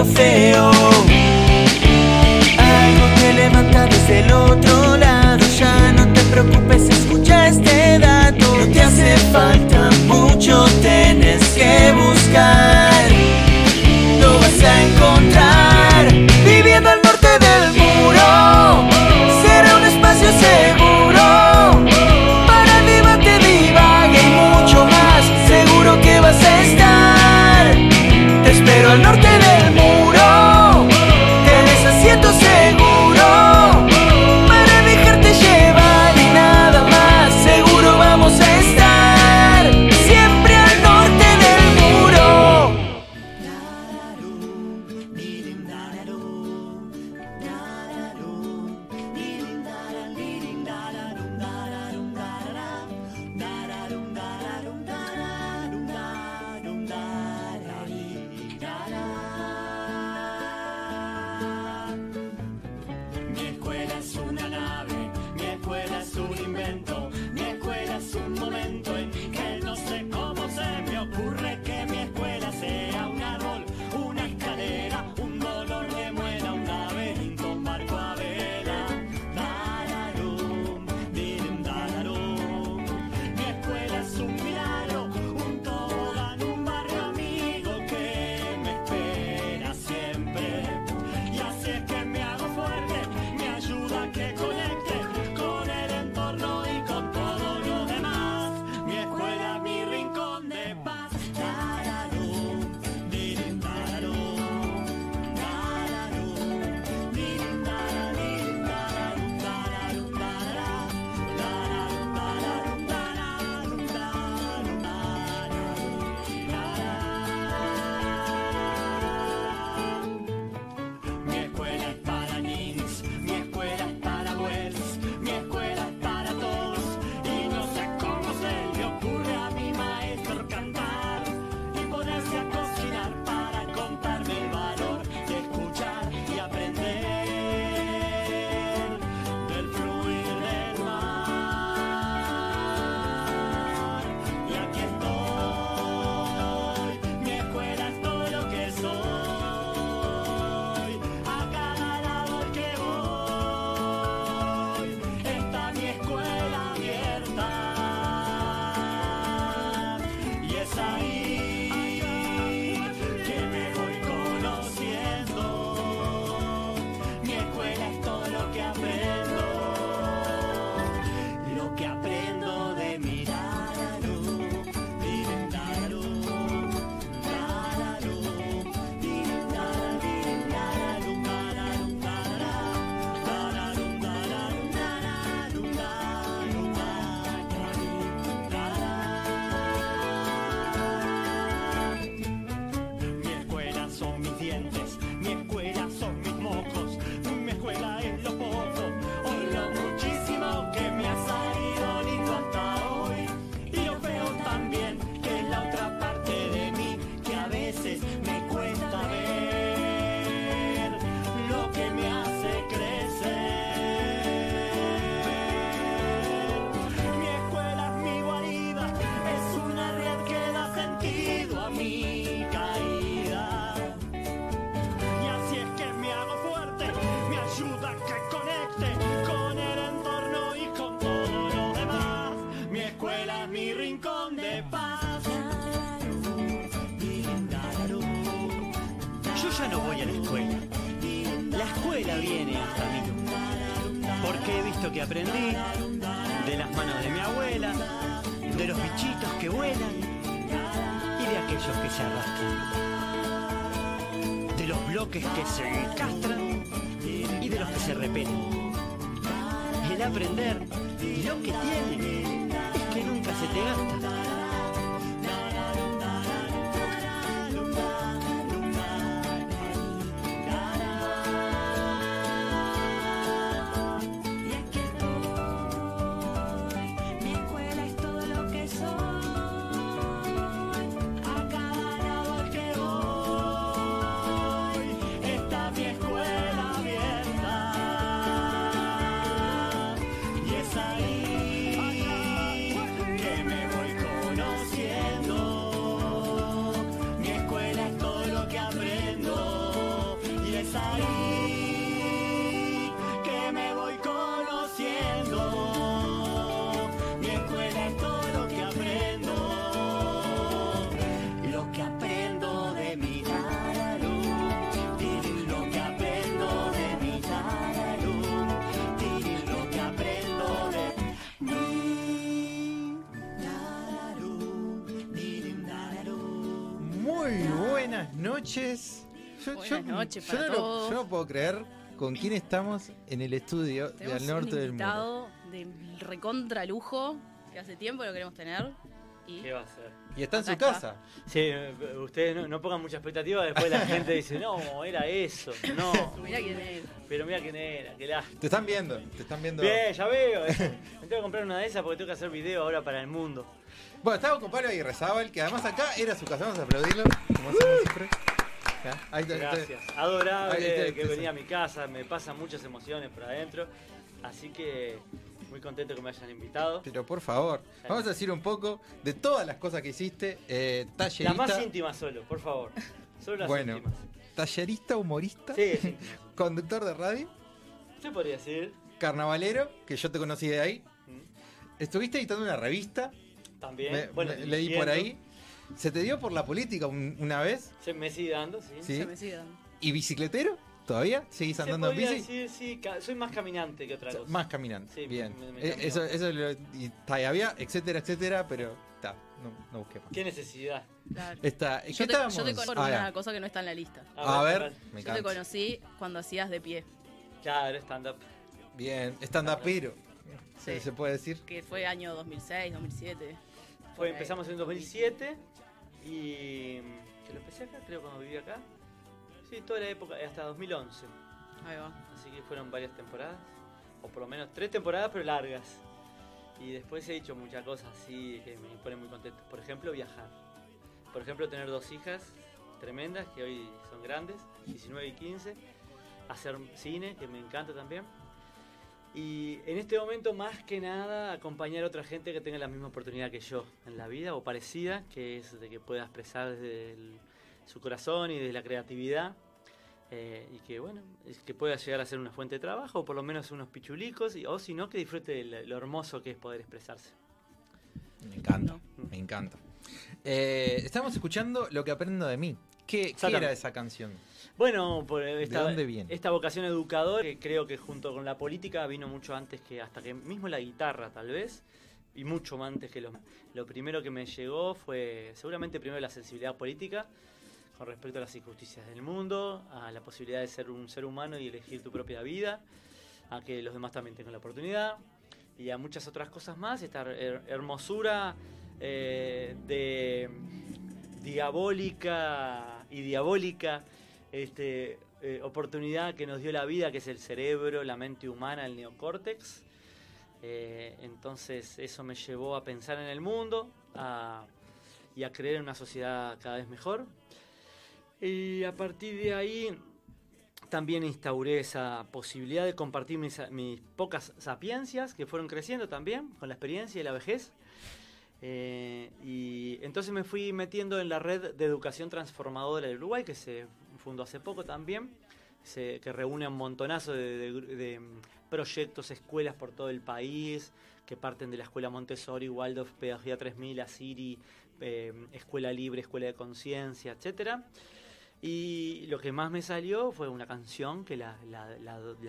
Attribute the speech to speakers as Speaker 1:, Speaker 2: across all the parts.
Speaker 1: algo feo. Algo que levanta desde el otro lado. Ya no te preocupes, escucha este dato. No te hace falta.
Speaker 2: ya no voy a la escuela. La escuela viene hasta mí. Porque he visto que aprendí de las manos de mi abuela, de los bichitos que vuelan y de aquellos que se arrastran. De los bloques que se encastran y de los que se repelen. El aprender lo que tiene es que nunca se te gasta
Speaker 3: noches. Yo,
Speaker 4: Buenas
Speaker 3: yo-
Speaker 4: noches
Speaker 3: yo
Speaker 4: para
Speaker 3: no, lo-
Speaker 4: todos.
Speaker 3: yo no puedo creer con quién estamos en el estudio de
Speaker 4: Tenemos
Speaker 3: al norte
Speaker 4: un
Speaker 3: del mundo.
Speaker 4: invitado de recontra lujo que hace tiempo lo queremos tener. Y
Speaker 5: ¿Qué va a ser?
Speaker 3: Y está en su
Speaker 4: está.
Speaker 3: casa.
Speaker 5: Sí, eh, ustedes no, no pongan mucha expectativa, después la gente dice, no, era eso, no.
Speaker 4: mira quién es.
Speaker 5: Pero mira quién era, qué la...
Speaker 3: Te están viendo, te están viendo.
Speaker 5: Bien, ya veo. Me tengo que comprar una de esas porque tengo que hacer video ahora para el mundo.
Speaker 3: Bueno, estaba con Pablo Aguirrezábal, que además acá era su casa. Vamos a aplaudirlo, como hacemos siempre. Ya, ahí está, está.
Speaker 5: Gracias. Adorable
Speaker 3: Ahí está,
Speaker 5: que venía a mi casa, me pasan muchas emociones por adentro. Así que muy contento que me hayan invitado.
Speaker 3: Pero por favor, vamos a decir un poco de todas las cosas que histe. Eh, tallerista,
Speaker 5: Las más íntimas solo, por favor. Solo las
Speaker 3: Bueno.
Speaker 5: íntimas.
Speaker 3: tallerista, humorista,
Speaker 5: Sí,
Speaker 3: conductor de radio,
Speaker 5: Se podría decir.
Speaker 3: carnavalero, que yo te conocí de ahí.
Speaker 5: Mm,
Speaker 3: Estuviste editando una revista,
Speaker 5: También.
Speaker 3: me-
Speaker 5: bueno,
Speaker 3: me- leí por ahí. Se te dio por la política un- una vez.
Speaker 5: Se me sigue dando, sí.
Speaker 3: Sí.
Speaker 4: Se me sigan.
Speaker 3: ¿Y bicicletero? ¿Todavía? ¿Seguís
Speaker 5: Se
Speaker 3: andando en
Speaker 5: podría
Speaker 3: bici?
Speaker 5: decir, sí, ca- soy más caminante que otra cosa.
Speaker 3: Más caminante.
Speaker 5: Sí,
Speaker 3: Bien.
Speaker 5: me- me
Speaker 3: Eh,
Speaker 5: cambió.
Speaker 3: eso, eso lo, y, ta, y había, etcétera, etcétera, pero ta, no, no busqué más.
Speaker 5: ¿Qué necesidad?
Speaker 4: Claro.
Speaker 3: Está, ¿qué
Speaker 4: Yo te,
Speaker 3: estábamos?
Speaker 4: yo te conozco
Speaker 3: Ah, ya.
Speaker 4: una cosa que no está en la lista.
Speaker 3: A ver, me
Speaker 4: Yo te
Speaker 3: encanta.
Speaker 4: conocí cuando hacías de pie,
Speaker 5: Claro, stand-up.
Speaker 3: Bien, stand-up pero.
Speaker 4: Sí.
Speaker 3: ¿Se puede decir?
Speaker 4: que fue año 2006, 2007. por
Speaker 5: Fue, empezamos en 2007 y que lo empecé acá, creo, cuando viví acá. Sí, toda la época, hasta 2011.
Speaker 4: Ahí va.
Speaker 5: Así que fueron varias temporadas, o por lo menos tres temporadas, pero largas. Y después he hecho muchas cosas así que me ponen muy contento. Por ejemplo, viajar. Por ejemplo, tener dos hijas tremendas que hoy son grandes, 19 y 15. Hacer cine, que me encanta también. Y en este momento, más que nada, acompañar a otra gente que tenga la misma oportunidad que yo en la vida o parecida, que es de que pueda expresar desde el- su corazón y desde la creatividad. eh, y que bueno, es que pueda llegar a ser una fuente de trabajo o por lo menos unos pichulicos, y, o si no, que disfrute de lo, lo hermoso que es poder expresarse.
Speaker 3: Me encanta,
Speaker 5: No.
Speaker 3: me encanta. Eh, estamos escuchando Lo que aprendo de mí. ¿Qué, era esa canción?
Speaker 5: Bueno, por esta,
Speaker 3: dónde viene?
Speaker 5: esta vocación educadora, que creo que junto con la política vino mucho antes que hasta que mismo la guitarra tal vez, y mucho más antes que lo... Lo primero que me llegó fue seguramente primero la sensibilidad política con respecto a las injusticias del mundo, a la posibilidad de ser un ser humano y elegir tu propia vida, a que los demás también tengan la oportunidad, y a muchas otras cosas más, esta her- hermosura eh, de diabólica y diabólica este, eh, oportunidad que nos dio la vida, que es el cerebro, la mente humana, el neocórtex. Eh, entonces eso me llevó a pensar en el mundo a- y a creer en una sociedad cada vez mejor. Y a partir de ahí también instauré esa posibilidad de compartir mis, mis pocas sapiencias que fueron creciendo también con la experiencia y la vejez. Eh, y entonces me fui metiendo en la red de educación transformadora del Uruguay, que se fundó hace poco también, que reúne un montonazo de, mm, proyectos, escuelas por todo el país, que parten de la escuela Montessori, Waldorf, Pedagogía 3000, Asiri, eh, Escuela Libre, Escuela de Conciencia, etcétera. Y lo que más me salió fue una canción que la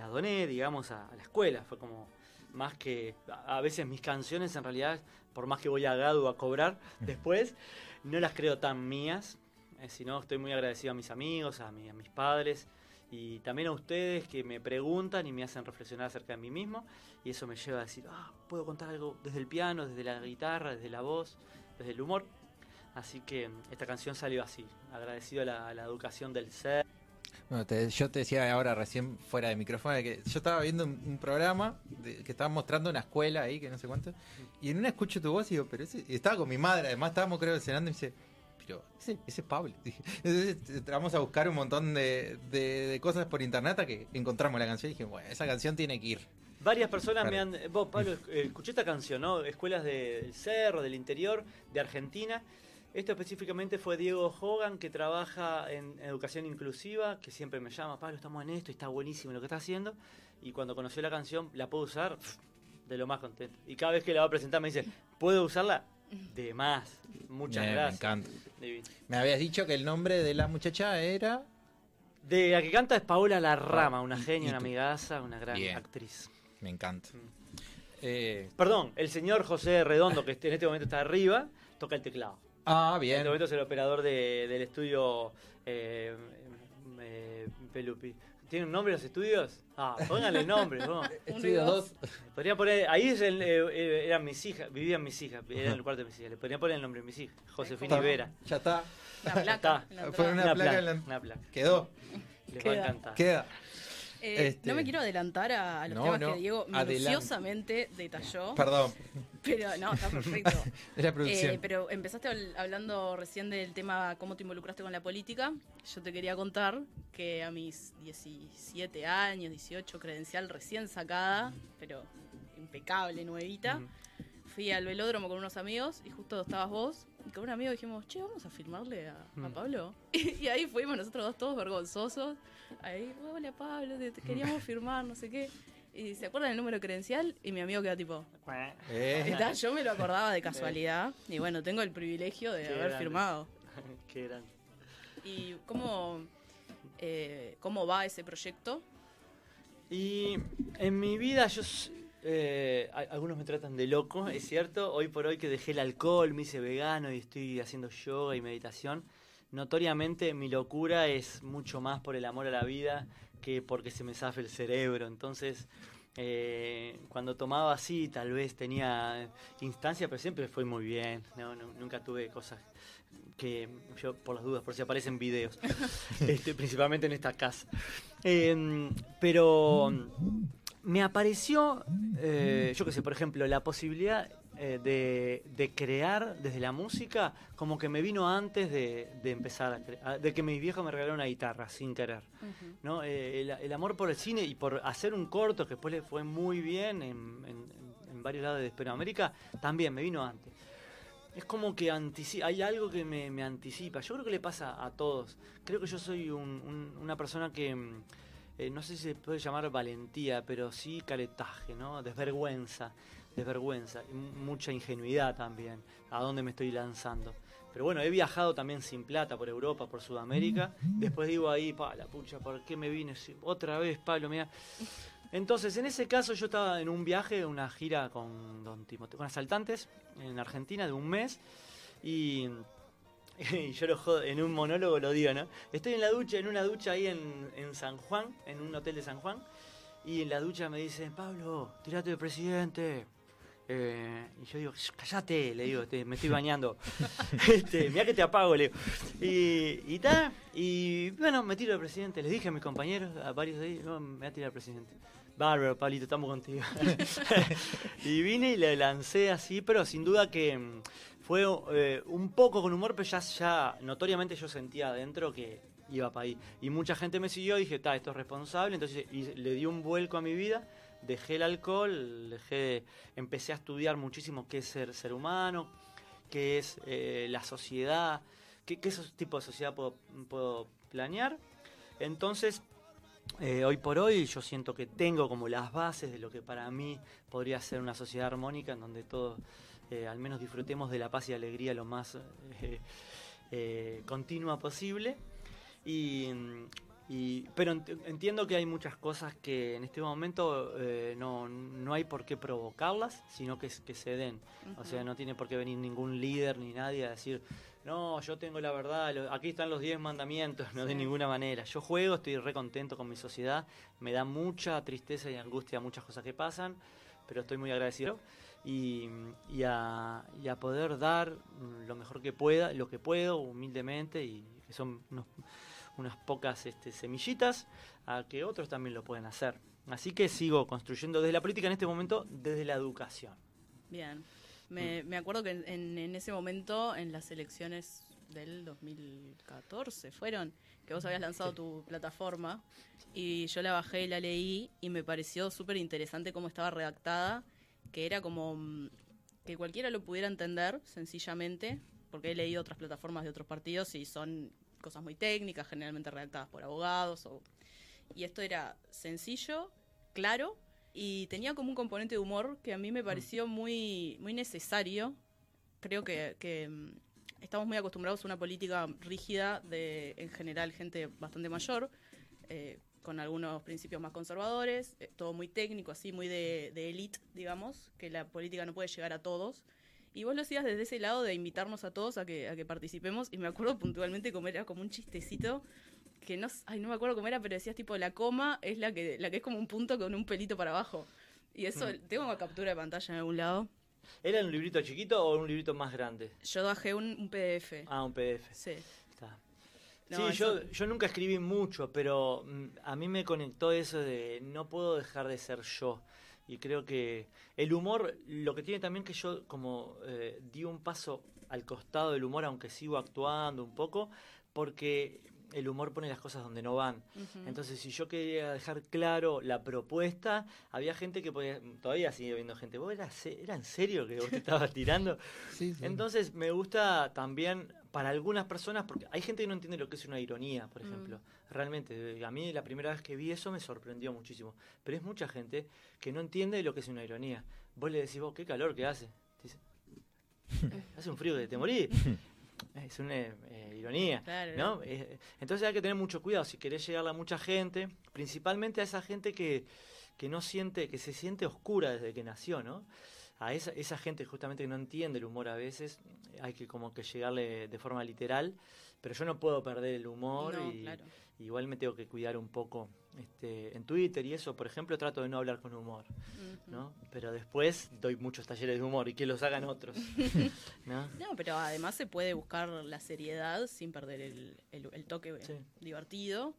Speaker 5: doné, digamos, a, a la escuela. Fue como más que. A veces mis canciones, en realidad, por más que voy a Gadu a cobrar después, no las creo tan mías. eh, sino estoy muy agradecido a mis amigos, a, mi- a mis padres y también a ustedes que me preguntan y me hacen reflexionar acerca de mí mismo. Y eso me lleva a decir, ah, puedo contar algo desde el piano, desde la guitarra, desde la voz, desde el humor. Así que mm, esta canción salió así, agradecido a la, a la educación del ser.
Speaker 3: Bueno, te- yo te decía ahora recién fuera de micrófono que yo estaba viendo un, un programa de- que estaba mostrando una escuela ahí, que no sé cuánto, y en una escucho tu voz y digo, pero ese, y estaba con mi madre, además estábamos creo cenando y me dice, pero ese, ese es Pablo. Dije, Entonces eh, vamos a buscar un montón de, de- de cosas por internet hasta que encontramos la canción y dije, bueno, esa canción tiene que ir.
Speaker 5: Varias personas me han... Vos, Pablo, eh, escuché esta canción, ¿no? Escuelas de- del Cerro, del interior, de Argentina. Esto específicamente fue Diego Hogan, que trabaja en educación inclusiva, que siempre me llama, Pablo, estamos en esto y está buenísimo lo que está haciendo. Y cuando conoció la canción, la puedo usar de lo más contento. Y cada vez que la va a presentar me dice, ¿puedo usarla? De más. Muchas
Speaker 3: Me- me
Speaker 5: gracias.
Speaker 3: encanta.
Speaker 5: Divino.
Speaker 3: Me habías dicho que el nombre de la muchacha era...
Speaker 5: De la que canta es Paola Larrama, una genia, una amigaza, una gran
Speaker 3: Bien.
Speaker 5: actriz.
Speaker 3: Me encanta.
Speaker 5: Mm.
Speaker 3: Eh,
Speaker 5: Perdón, el señor José Redondo, que en este momento está arriba, toca el teclado.
Speaker 3: Ah,
Speaker 5: En
Speaker 3: bien.
Speaker 5: este momento es el operador de- del estudio eh, eh, Pelupi. ¿Tienen un nombre los estudios? Ah, pónganle nombre. ¿no?
Speaker 3: Estudio
Speaker 4: y dos.
Speaker 3: 2.
Speaker 5: Podría poner, ahí es el, eh, eh, eran mis hijas, vivían mis hijas, era el cuarto de mis hijas. Le podría poner el nombre de mis hijas, Josefina. Ibera.
Speaker 3: Ya está.
Speaker 4: Placa. En la
Speaker 3: Fue
Speaker 4: entrada.
Speaker 3: una placa en la-
Speaker 5: una placa.
Speaker 3: Quedó.
Speaker 5: Les va a encantar.
Speaker 3: Queda.
Speaker 4: Eh,
Speaker 3: Este-
Speaker 4: No me quiero adelantar a, a los
Speaker 3: No,
Speaker 4: temas
Speaker 3: no,
Speaker 4: que Diego minuciosamente detalló.
Speaker 3: Perdón.
Speaker 4: Pero no, está perfecto.
Speaker 3: Es la producción.
Speaker 4: Eh, pero empezaste habl- hablando recién del tema cómo te involucraste con la política. Yo te quería contar que a mis 17 años, 18, credencial recién sacada, pero impecable, nuevita, fui al velódromo con unos amigos y justo estabas vos. Y con un amigo dijimos, che, vamos a filmarle a, a
Speaker 5: Mm.
Speaker 4: Pablo. Y, ahí fuimos nosotros dos todos vergonzosos. Ahí, hola Pablo, te, queríamos firmar, no sé qué. Y se acuerdan el número credencial y mi amigo queda tipo,
Speaker 3: Eh,
Speaker 4: yo me lo acordaba de casualidad y bueno, tengo el privilegio de
Speaker 5: Qué
Speaker 4: haber
Speaker 5: grande.
Speaker 4: firmado.
Speaker 5: Qué grande.
Speaker 4: ¿Y cómo, eh, cómo va ese proyecto?
Speaker 5: Y en mi vida yo... eh, algunos me tratan de loco, es cierto. Hoy por hoy que dejé el alcohol, me hice vegano y estoy haciendo yoga y meditación. Notoriamente mi locura es mucho más por el amor a la vida que porque se me zafe el cerebro. Entonces, eh, cuando tomaba así, tal vez tenía instancia, pero siempre fue muy bien. No, no, nunca tuve cosas que yo, por las dudas, por si aparecen videos, este, principalmente en esta casa. Em, pero me apareció, eh, yo qué sé, por ejemplo, la posibilidad eh, de, de crear desde la música, como que me vino antes de, de empezar, a cre- de que mis viejos me regalaron una guitarra, sin querer. ¿no? Eh, el, el amor por el cine y por hacer un corto que después le fue muy bien en, en- en varios lados de Hispanoamérica, también me vino antes. Es como que hay algo que me, me anticipa. Yo creo que le pasa a todos. Creo que yo soy un- un- una persona que, mm, eh, no sé si se puede llamar valentía, pero sí caretaje, ¿no? Desvergüenza, desvergüenza. Y mu- mucha ingenuidad también, a dónde me estoy lanzando. Pero bueno, he viajado también sin plata por Europa, por Sudamérica. Después digo ahí, pa, la pucha, ¿por qué me vine? Otra vez, Pablo, mira. Entonces, en ese caso, yo estaba en un viaje, una gira con Don Timoteo, con asaltantes en Argentina de un mes. Y, y yo lo jodo, en un monólogo lo digo, ¿no? Estoy en la ducha, en una ducha ahí en, en San Juan, en un hotel de San Juan. Y en la ducha me dicen, Pablo, tirate de presidente. Eh, y yo digo, "Shh, callate, le digo, "te- me estoy bañando. este, que te apago, le digo. Y, y ta, y bueno, me tiro de presidente. Les dije a mis compañeros, a varios de ellos, no, me voy a tirar de presidente. Bárbaro, Pablito, estamos contigo. y vine y le lancé así, pero sin duda que mm, fue eh, un poco con humor, pero ya, ya notoriamente yo sentía adentro que iba para ahí. Y mucha gente me siguió y dije, está, esto es responsable. Entonces y le di un vuelco a mi vida, dejé el alcohol, dejé, empecé a estudiar muchísimo qué es ser ser humano, qué es eh, la sociedad, qué, qué tipos de sociedad puedo, puedo planear. Entonces, eh, hoy por hoy yo siento que tengo como las bases de lo que para mí podría ser una sociedad armónica en donde todos eh, al menos disfrutemos de la paz y alegría lo más continua posible. Y, y- pero ent- entiendo que hay muchas cosas que en este momento eh, no, no hay por qué provocarlas, sino que, se den. O sea, no tiene por qué venir ningún líder ni nadie a decir, no, yo tengo la verdad, aquí están los 10 mandamientos, no de ninguna manera. Yo juego, estoy re contento con mi sociedad, me da mucha tristeza y angustia muchas cosas que pasan, pero estoy muy agradecido. Y, y a, y a poder dar lo mejor que pueda, lo que puedo, humildemente, y que son unos- unas pocas este, semillitas, a que otros también lo pueden hacer. Así que sigo construyendo desde la política en este momento, desde la educación.
Speaker 4: Bien. Me, me acuerdo que en, en- en ese momento, en las elecciones del 2014, fueron que vos habías lanzado tu plataforma y yo la bajé y la leí y me pareció súper interesante cómo estaba redactada, que era como mm, que cualquiera lo pudiera entender sencillamente, porque he leído otras plataformas de otros partidos y son cosas muy técnicas, generalmente redactadas por abogados. O... Y esto era sencillo, claro, y tenía como un componente de humor que a mí me pareció muy, muy necesario. Creo que, que, mm, estamos muy acostumbrados a una política rígida de, en general, gente bastante mayor, eh, con algunos principios más conservadores, eh, todo muy técnico, así, muy de, de élite, digamos, que la política no puede llegar a todos. Y vos lo hacías desde ese lado de invitarnos a todos a que, a que participemos. Y me acuerdo puntualmente cómo era como un chistecito que no, ay, no me acuerdo cómo era, pero decías tipo la coma es la que, la que es como un punto con un pelito para abajo. Y eso,
Speaker 5: Mm.
Speaker 4: tengo una captura de pantalla en algún lado.
Speaker 5: ¿Era un librito chiquito o un librito más grande?
Speaker 4: Yo bajé un, un PDF.
Speaker 5: Ah, un PDF.
Speaker 4: Sí.
Speaker 5: Está.
Speaker 4: No,
Speaker 5: sí,
Speaker 4: eso-
Speaker 5: yo, yo nunca escribí mucho, pero mm, a mí me conectó eso de no puedo dejar de ser yo. Y creo que el humor, lo que tiene también que yo como eh, di un paso al costado del humor, aunque sigo actuando un poco, porque el humor pone las cosas donde no van. Entonces, si yo quería dejar claro la propuesta, había gente que podía, todavía sigue habiendo gente, ¿vos era, era en serio que vos te estabas tirando?
Speaker 3: Sí, sí.
Speaker 5: Entonces me gusta también para algunas personas, porque hay gente que no entiende lo que es una ironía, por
Speaker 4: Mm.
Speaker 5: ejemplo. Realmente, eh, a mí la primera vez que vi eso me sorprendió muchísimo. Pero es mucha gente que no entiende lo que es una ironía. Vos le decís, vos, qué calor que hace. Dice, hace un frío que te morí. Es una eh, ironía.
Speaker 4: Claro,
Speaker 5: ¿no? Eh, entonces hay que tener mucho cuidado si querés llegarle a mucha gente, principalmente a esa gente que, que no siente, que se siente oscura desde que nació, ¿no? A esa, esa gente justamente que no entiende el humor a veces, hay que como que llegarle de forma literal, pero yo no puedo perder el humor
Speaker 4: No,
Speaker 5: y
Speaker 4: claro.
Speaker 5: igual me tengo que cuidar un poco este, en Twitter y eso, por ejemplo, trato de no hablar con humor. ¿no? Pero después doy muchos talleres de humor y que los hagan otros, ¿no?
Speaker 4: No, pero además se puede buscar la seriedad sin perder el, el- el toque
Speaker 5: Sí.
Speaker 4: divertido.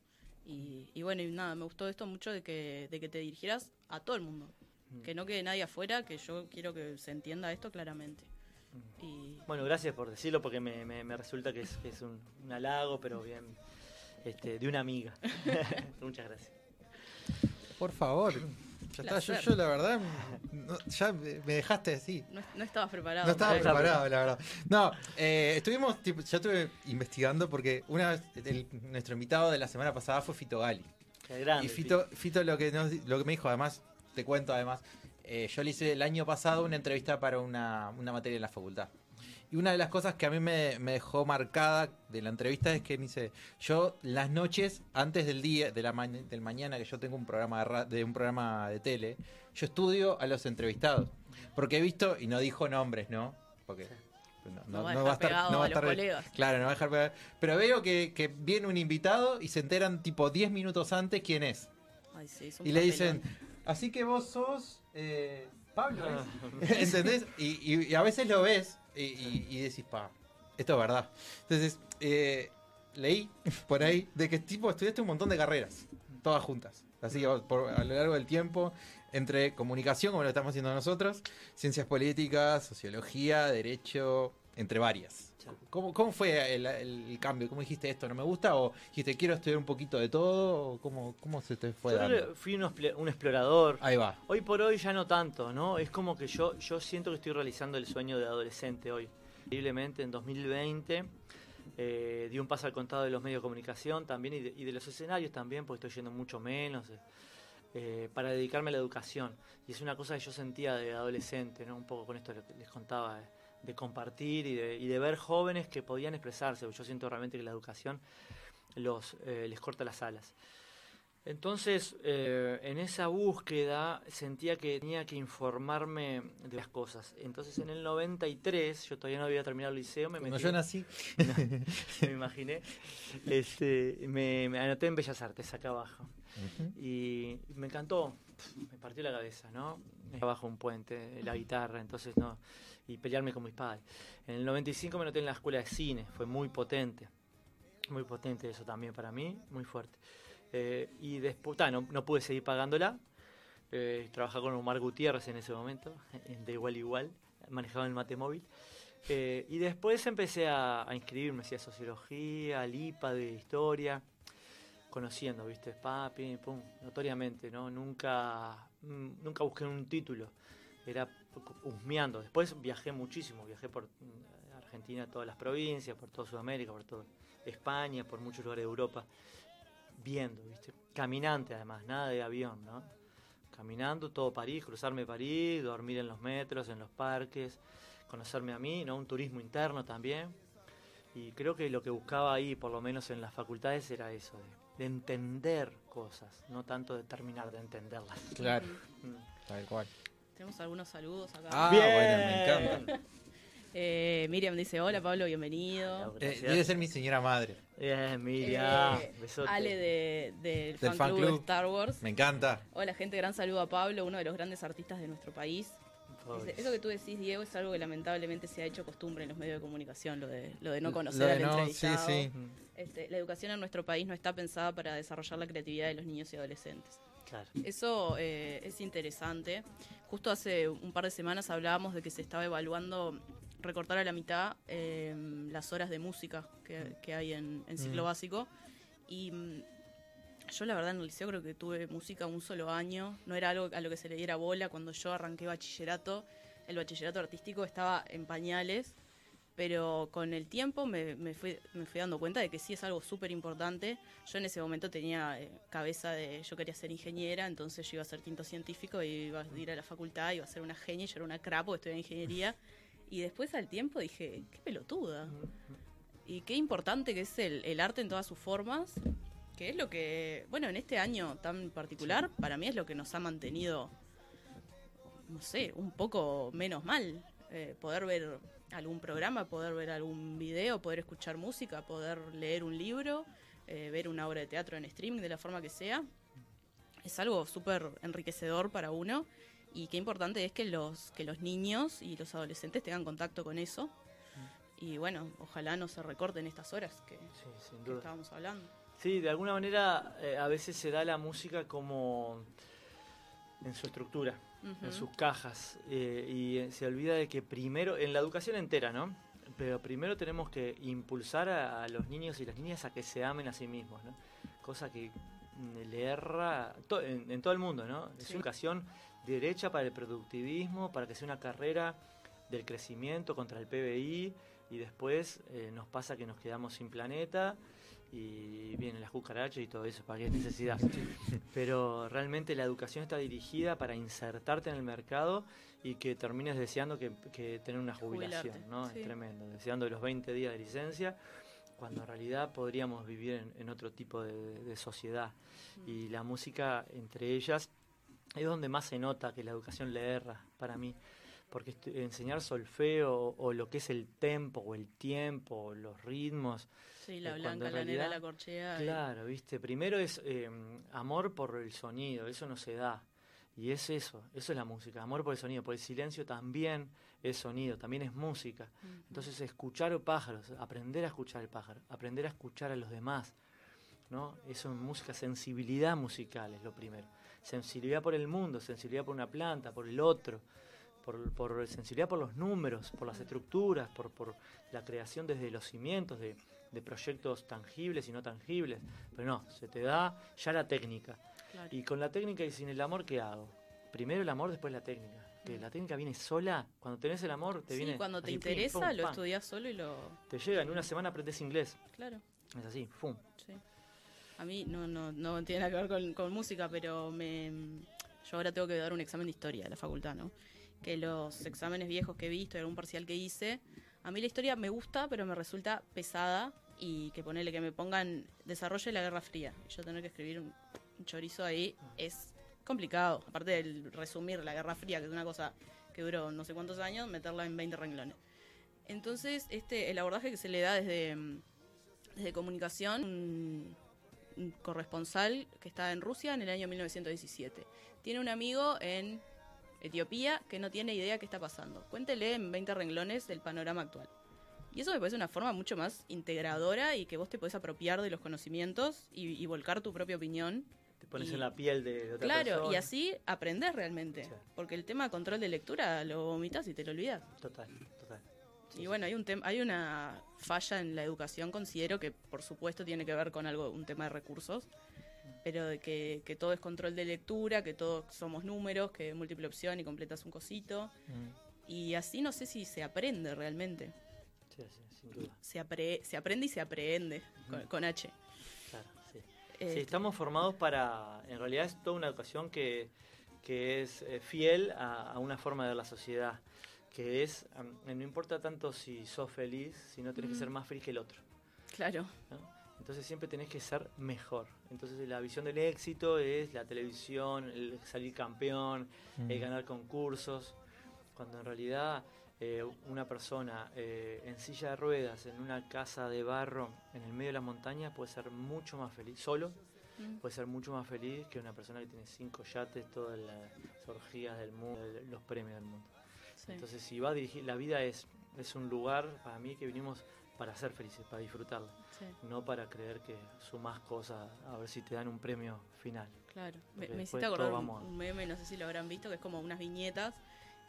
Speaker 4: Y, y bueno, y nada, me gustó esto mucho de que, de que te dirigieras a todo el mundo.
Speaker 5: Mm.
Speaker 4: Que no quede nadie afuera, que yo quiero que se entienda esto claramente. Y
Speaker 5: Bueno, gracias por decirlo porque me, me- me resulta que es, que es un, un halago, pero bien, este, de una amiga. Muchas gracias.
Speaker 3: Por favor. Ya está, yo, yo la verdad, no- ya me dejaste así.
Speaker 4: no, no estabas preparado.
Speaker 3: No estaba preparado, la verdad. No, eh, estuvimos, tipo, yo estuve investigando porque una vez el- nuestro invitado de la semana pasada fue Fito Gali.
Speaker 5: Qué grande.
Speaker 3: Y Fito, Fito lo, que nos- lo que me dijo, además, te cuento además, eh, yo le hice el año pasado una entrevista para una, una materia en la facultad. Y una de las cosas que a mí me, me dejó marcada de la entrevista es que me dice, yo las noches, antes del día, de la ma- del mañana que yo tengo un programa de, ra- de un programa de tele, yo estudio a los entrevistados. Porque he visto, y no dijo nombres, ¿no? Porque no,
Speaker 4: No va a estar pegado a los colegas.
Speaker 3: Claro, no va a dejar pegar. Pero veo que, que viene un invitado y se enteran tipo 10 minutos antes quién es.
Speaker 4: Ay, sí, es un
Speaker 3: Y le
Speaker 4: papelón.
Speaker 3: dicen, así que vos sos eh, Pablo. ¿es? ¿entendés? Y, y- a veces lo ves y, y- decís, pa, esto es verdad. Entonces, eh, leí por ahí de que tipo estudiaste un montón de carreras, todas juntas. Así por- a lo largo del tiempo, entre comunicación, como lo estamos haciendo nosotros, ciencias políticas, sociología, derecho, entre varias. ¿Cómo, cómo fue el, el cambio? ¿Cómo dijiste esto no me gusta? ¿O dijiste quiero estudiar un poquito de todo? ¿O cómo, cómo se te fue
Speaker 5: Yo
Speaker 3: dando?
Speaker 5: fui un, explorador.
Speaker 3: Ahí va.
Speaker 5: Hoy por hoy ya no tanto, ¿no? Es como que yo, yo siento que estoy realizando el sueño de adolescente hoy. Increíblemente en 2020 eh, di un paso al contado de los medios de comunicación también y de, y de los escenarios también, porque estoy yendo mucho menos, eh, eh, para dedicarme a la educación. Y es una cosa que yo sentía de adolescente, ¿no? Un poco con esto les contaba, eh, de compartir y de, y de ver jóvenes que podían expresarse. Yo siento realmente que la educación los, eh, les corta las alas. Entonces, eh, en esa búsqueda sentía que tenía que informarme de las cosas. Entonces, en el 93, yo todavía no había terminado el liceo, me metí,
Speaker 3: yo nací,
Speaker 5: me imaginé, este, me, me anoté en Bellas Artes, acá abajo. Y me encantó, me partió la cabeza, ¿no? Abajo un puente, la guitarra, entonces no, y pelearme con mis padres. En el 95 me anoté en la escuela de cine, fue muy potente, muy potente eso también para mí, muy fuerte. Eh, y después, no, pude seguir pagándola, eh, trabajaba con Omar Gutiérrez en ese momento, en de igual a igual, manejaba el mate móvil. Eh, y después empecé a, inscribirme, hacía sociología, LIPA de historia, conociendo, ¿viste? Pa, pim, pum, notoriamente, ¿no? Nunca, mm, nunca busqué un título, era husmeando. Después viajé muchísimo, viajé por mm, Argentina, todas las provincias, por toda Sudamérica, por toda España, por muchos lugares de Europa, viendo, ¿viste? Caminante además, nada de avión, ¿no? Caminando todo París, cruzarme París, dormir en los metros, en los parques, conocerme a mí, ¿no? Un turismo interno también. Y creo que lo que buscaba ahí, por lo menos en las facultades, era eso, de, de entender cosas, no tanto de terminar de entenderlas.
Speaker 3: claro,
Speaker 5: Mm.
Speaker 3: tal cual.
Speaker 4: Tenemos algunos saludos acá.
Speaker 3: Ah,
Speaker 5: Bien.
Speaker 3: bueno, me encanta.
Speaker 4: Eh, Miriam dice, hola Pablo, bienvenido.
Speaker 3: Eh, debe ser mi señora madre.
Speaker 5: Bien, Miriam.
Speaker 4: Eh,
Speaker 5: besote.
Speaker 4: Ale de- del
Speaker 3: Del
Speaker 4: fan,
Speaker 3: fan
Speaker 4: club,
Speaker 3: club.
Speaker 4: de Star Wars.
Speaker 3: Me encanta.
Speaker 4: Hola gente, gran saludo a Pablo, uno de los grandes artistas de nuestro país. Dice, Eso que tú decís, Diego, es algo que lamentablemente se ha hecho costumbre en los medios de comunicación, lo de, lo de no conocer
Speaker 3: de
Speaker 4: al
Speaker 3: no-
Speaker 4: entrevistado.
Speaker 3: Sí, sí.
Speaker 4: Este, la educación en nuestro país no está pensada para desarrollar la creatividad de los niños y adolescentes.
Speaker 5: Claro.
Speaker 4: Eso eh, es interesante. Justo hace un par de semanas hablábamos de que se estaba evaluando recortar a la mitad eh, las horas de música que, que hay en, en ciclo
Speaker 3: Mm.
Speaker 4: básico. Y mm, yo la verdad en el liceo creo que tuve música un solo año. No era algo a lo que se le diera bola. Cuando yo arranqué bachillerato, el bachillerato artístico estaba en pañales. Pero con el tiempo me, me fui, me fui dando cuenta de que sí es algo súper importante. Yo en ese momento tenía eh, cabeza de. Yo quería ser ingeniera, entonces yo iba a ser quinto científico y iba a ir a la facultad, iba a ser una genia, yo era una crapo, estudié ingeniería. Y después al tiempo dije, qué pelotuda. Y qué importante que es el, el arte en todas sus formas, que es lo que, bueno, en este año tan particular, para mí es lo que nos ha mantenido, no sé, un poco menos mal. Eh, poder ver algún programa, poder ver algún video, poder escuchar música, poder leer un libro, eh, ver una obra de teatro en streaming, de la forma que sea. Es algo súper enriquecedor para uno y qué importante es que los, que los niños y los adolescentes tengan contacto con eso. Y bueno, ojalá no se recorten estas horas que,
Speaker 5: Sí,
Speaker 4: estábamos hablando.
Speaker 5: Sí, de alguna manera eh, a veces se da la música como en su estructura, en sus cajas, eh, y eh, se olvida de que primero, en la educación entera, ¿no? Pero primero tenemos que impulsar a, a los niños y las niñas a que se amen a sí mismos, ¿no? Cosa que le erra to- en, en todo el mundo, ¿no? Es una educación derecha para el productivismo, para que sea una carrera del crecimiento contra el PBI, y después eh, nos pasa que nos quedamos sin planeta y vienen las cucarachas y todo eso, ¿para qué necesidad? Pero realmente la educación está dirigida para insertarte en el mercado y que termines deseando que, que tener una jubilación,
Speaker 4: Jubilarte,
Speaker 5: ¿no?
Speaker 4: sí.
Speaker 5: Es tremendo, deseando los 20 días de licencia, cuando en realidad podríamos vivir en, en otro tipo de, de sociedad. Y la música, entre ellas, es donde más se nota que la educación le erra para mí. Porque enseñar solfeo o, lo que es el tempo o el tiempo, o los ritmos,
Speaker 4: Sí, la
Speaker 5: Eh,
Speaker 4: blanca,
Speaker 5: en
Speaker 4: la negra,
Speaker 5: realidad-
Speaker 4: la corchea.
Speaker 5: Claro, viste, primero es eh, amor por el sonido, eso no se da. Y es eso, eso es la música, amor por el sonido, por el silencio también es sonido, también es música. Entonces escuchar pájaros, aprender a escuchar el pájaro, aprender a escuchar a los demás, ¿no? Eso en música, sensibilidad musical es lo primero. Sensibilidad por el mundo, sensibilidad por una planta, por el otro, por, por sensibilidad por los números, por las estructuras, por, por la creación desde los cimientos de, de proyectos tangibles y no tangibles. Pero no, se te da ya la técnica.
Speaker 4: Claro.
Speaker 5: Y con la técnica y sin el amor, ¿qué hago? Primero el amor, después la técnica. Que la técnica viene sola. Cuando tenés el amor, te
Speaker 4: Sí,
Speaker 5: viene.
Speaker 4: cuando te
Speaker 5: así,
Speaker 4: interesa,
Speaker 5: pum,
Speaker 4: lo estudias solo y lo.
Speaker 5: Te llega, en una semana aprendes inglés.
Speaker 4: Claro,
Speaker 5: Es así, ¡fum!
Speaker 4: sí. A mí no, no, no tiene nada que ver con, con música, pero me, yo ahora tengo que dar un examen de historia de la facultad, ¿no? Que los exámenes viejos que he visto y algún parcial que hice, a mí la historia me gusta, pero me resulta pesada y que ponerle que me pongan desarrollo de la Guerra Fría. Yo tener que escribir un, chorizo ahí es complicado. Aparte del resumir la Guerra Fría, que es una cosa que duró no sé cuántos años, meterla en 20 renglones. Entonces, este, el abordaje que se le da desde, desde comunicación, un, un corresponsal que está en Rusia en el año 1917. Tiene un amigo en Etiopía que no tiene idea qué está pasando. Cuéntele en 20 renglones del panorama actual. Y eso me parece una forma mucho más integradora y que vos te podés apropiar de los conocimientos y, y volcar tu propia opinión.
Speaker 5: Te pones
Speaker 4: Y-
Speaker 5: en la piel de otra
Speaker 4: Claro,
Speaker 5: persona.
Speaker 4: y así aprendés realmente.
Speaker 5: Sí.
Speaker 4: Porque el tema control de lectura lo vomitas y te lo olvidas.
Speaker 5: Total, total.
Speaker 4: Y bueno, hay un hay una falla en la educación, considero que por supuesto tiene que ver con algo, un tema de recursos, pero de que, que todo es control de lectura, que todos somos números, que múltiple opción y completas un cosito.
Speaker 5: Mm,
Speaker 4: Y así no sé si se aprende realmente.
Speaker 5: Sí, sí, sin duda.
Speaker 4: Se, apre- se aprende y se aprende con, con H.
Speaker 5: Claro, sí. Sí,
Speaker 4: Este,
Speaker 5: estamos formados para. En realidad es toda una educación que, que es eh, fiel a, a una forma de la sociedad. Que es. am, no importa tanto si sos feliz, sino tenés que ser más feliz que el otro.
Speaker 4: Claro,
Speaker 5: ¿no? Entonces siempre tenés que ser mejor. Entonces la visión del éxito es la televisión, el salir campeón, el ganar concursos, cuando en realidad eh, una persona eh, en silla de ruedas, en una casa de barro, en el medio de la montaña, puede ser mucho más feliz, solo,
Speaker 4: Mm.
Speaker 5: puede ser mucho más feliz que una persona que tiene cinco yates, todas las orgías del mundo, los premios del mundo.
Speaker 4: Sí.
Speaker 5: Entonces, si va a dirigir, la vida es, es un lugar para mí que vinimos para ser felices, para disfrutarla,
Speaker 4: sí,
Speaker 5: no para creer que sumás cosas a ver si te dan un premio final.
Speaker 4: claro. Me,
Speaker 5: Porque
Speaker 4: me hiciste acordar un,
Speaker 5: vamos a-
Speaker 4: un meme, no sé si lo habrán visto, que es como unas viñetas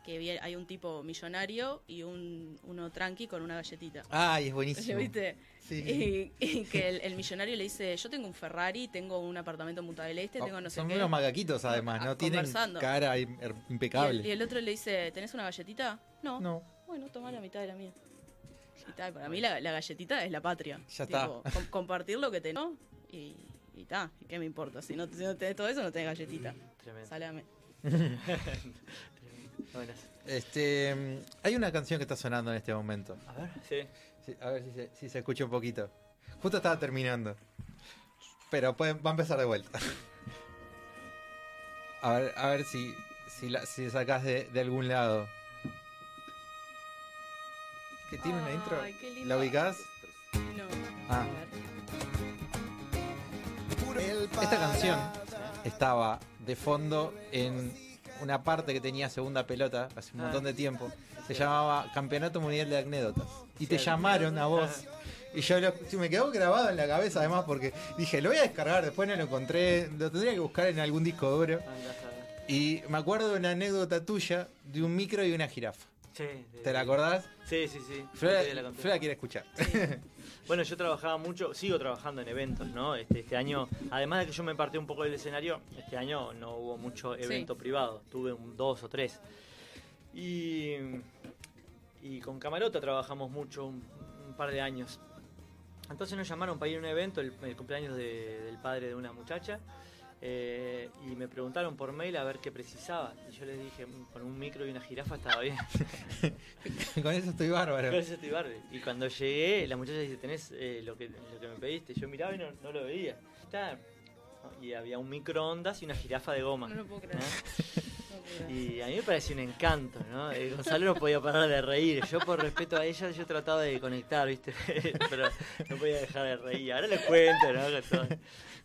Speaker 4: que hay un tipo millonario y un, uno tranqui con una galletita.
Speaker 3: Ay, es buenísimo.
Speaker 4: ¿Viste?
Speaker 3: Sí.
Speaker 4: Y, y que el, el millonario le dice, yo tengo un Ferrari, tengo un apartamento en Punta del Este, tengo no sé
Speaker 3: Son
Speaker 4: qué.
Speaker 3: unos macaquitos además,
Speaker 4: Ah,
Speaker 3: ¿no? Tienen
Speaker 4: conversando.
Speaker 3: cara er-
Speaker 4: y, el,
Speaker 3: impecable.
Speaker 4: y el otro le dice, ¿tenés una galletita? No.
Speaker 3: No.
Speaker 4: Bueno, toma la mitad de la mía. Y tal, para mí la, la galletita es la patria.
Speaker 3: Ya está.
Speaker 4: com- compartir lo que tenés y y ta, ¿y ¿qué me importa? Si no, si no tenés todo eso, no tenés galletita.
Speaker 5: Tremendo.
Speaker 4: Salame.
Speaker 5: Buenas.
Speaker 3: Este, mm, hay una canción que está sonando en este momento.
Speaker 5: A ver, sí.
Speaker 3: Sí, a ver si se, si se escucha un poquito. Justo estaba terminando. Pero puede- va a empezar de vuelta. A ver, a ver si, si, la, si sacás de, de algún lado. ¿Que tiene una
Speaker 4: Ay,
Speaker 3: intro?
Speaker 4: qué lindo.
Speaker 3: ¿La ubicás?
Speaker 4: No.
Speaker 3: Ah. Esta canción estaba de fondo en una parte que tenía segunda pelota hace un
Speaker 5: Ah.
Speaker 3: montón de tiempo. Se llamaba Campeonato Mundial de Anécdotas. Y te llamaron a vos. Y yo lo- me quedó grabado en la cabeza además porque dije, lo voy a descargar, después no lo encontré, lo tendría que buscar en algún disco duro. Y me acuerdo de una anécdota tuya de un micro y una jirafa.
Speaker 5: Sí,
Speaker 3: ¿Te la acordás?
Speaker 5: Sí, sí, sí.
Speaker 3: Flora,
Speaker 5: la
Speaker 3: quiere escuchar.
Speaker 5: Bueno, yo trabajaba mucho, sigo trabajando en eventos, ¿no? Este, este año, además de que yo me partí un poco del escenario, este año no hubo mucho evento privado, tuve un, dos o tres. Y, y con Camarota trabajamos mucho, un, un par de años. Entonces nos llamaron para ir a un evento, el, el cumpleaños de- del padre de una muchacha, eh, y me preguntaron por mail a ver qué precisaba. Y yo les dije, "Mm, con un micro y una jirafa estaba bien.
Speaker 3: Con eso estoy bárbaro.
Speaker 5: Gracias, estoy Barbie. Y cuando llegué, la muchacha dice, ¿tenés eh, lo, que, lo que me pediste? Yo miraba y no, no lo veía. Está. Y había un microondas y una jirafa de goma.
Speaker 4: No lo puedo creer.
Speaker 5: ¿no?
Speaker 4: No puedo creer.
Speaker 5: Y a mí me pareció un encanto, ¿no? Eh, Gonzalo no podía parar de reír. Yo por respeto a ella, yo trataba de conectar, ¿viste? Pero no podía dejar de reír. Ahora les cuento, ¿no?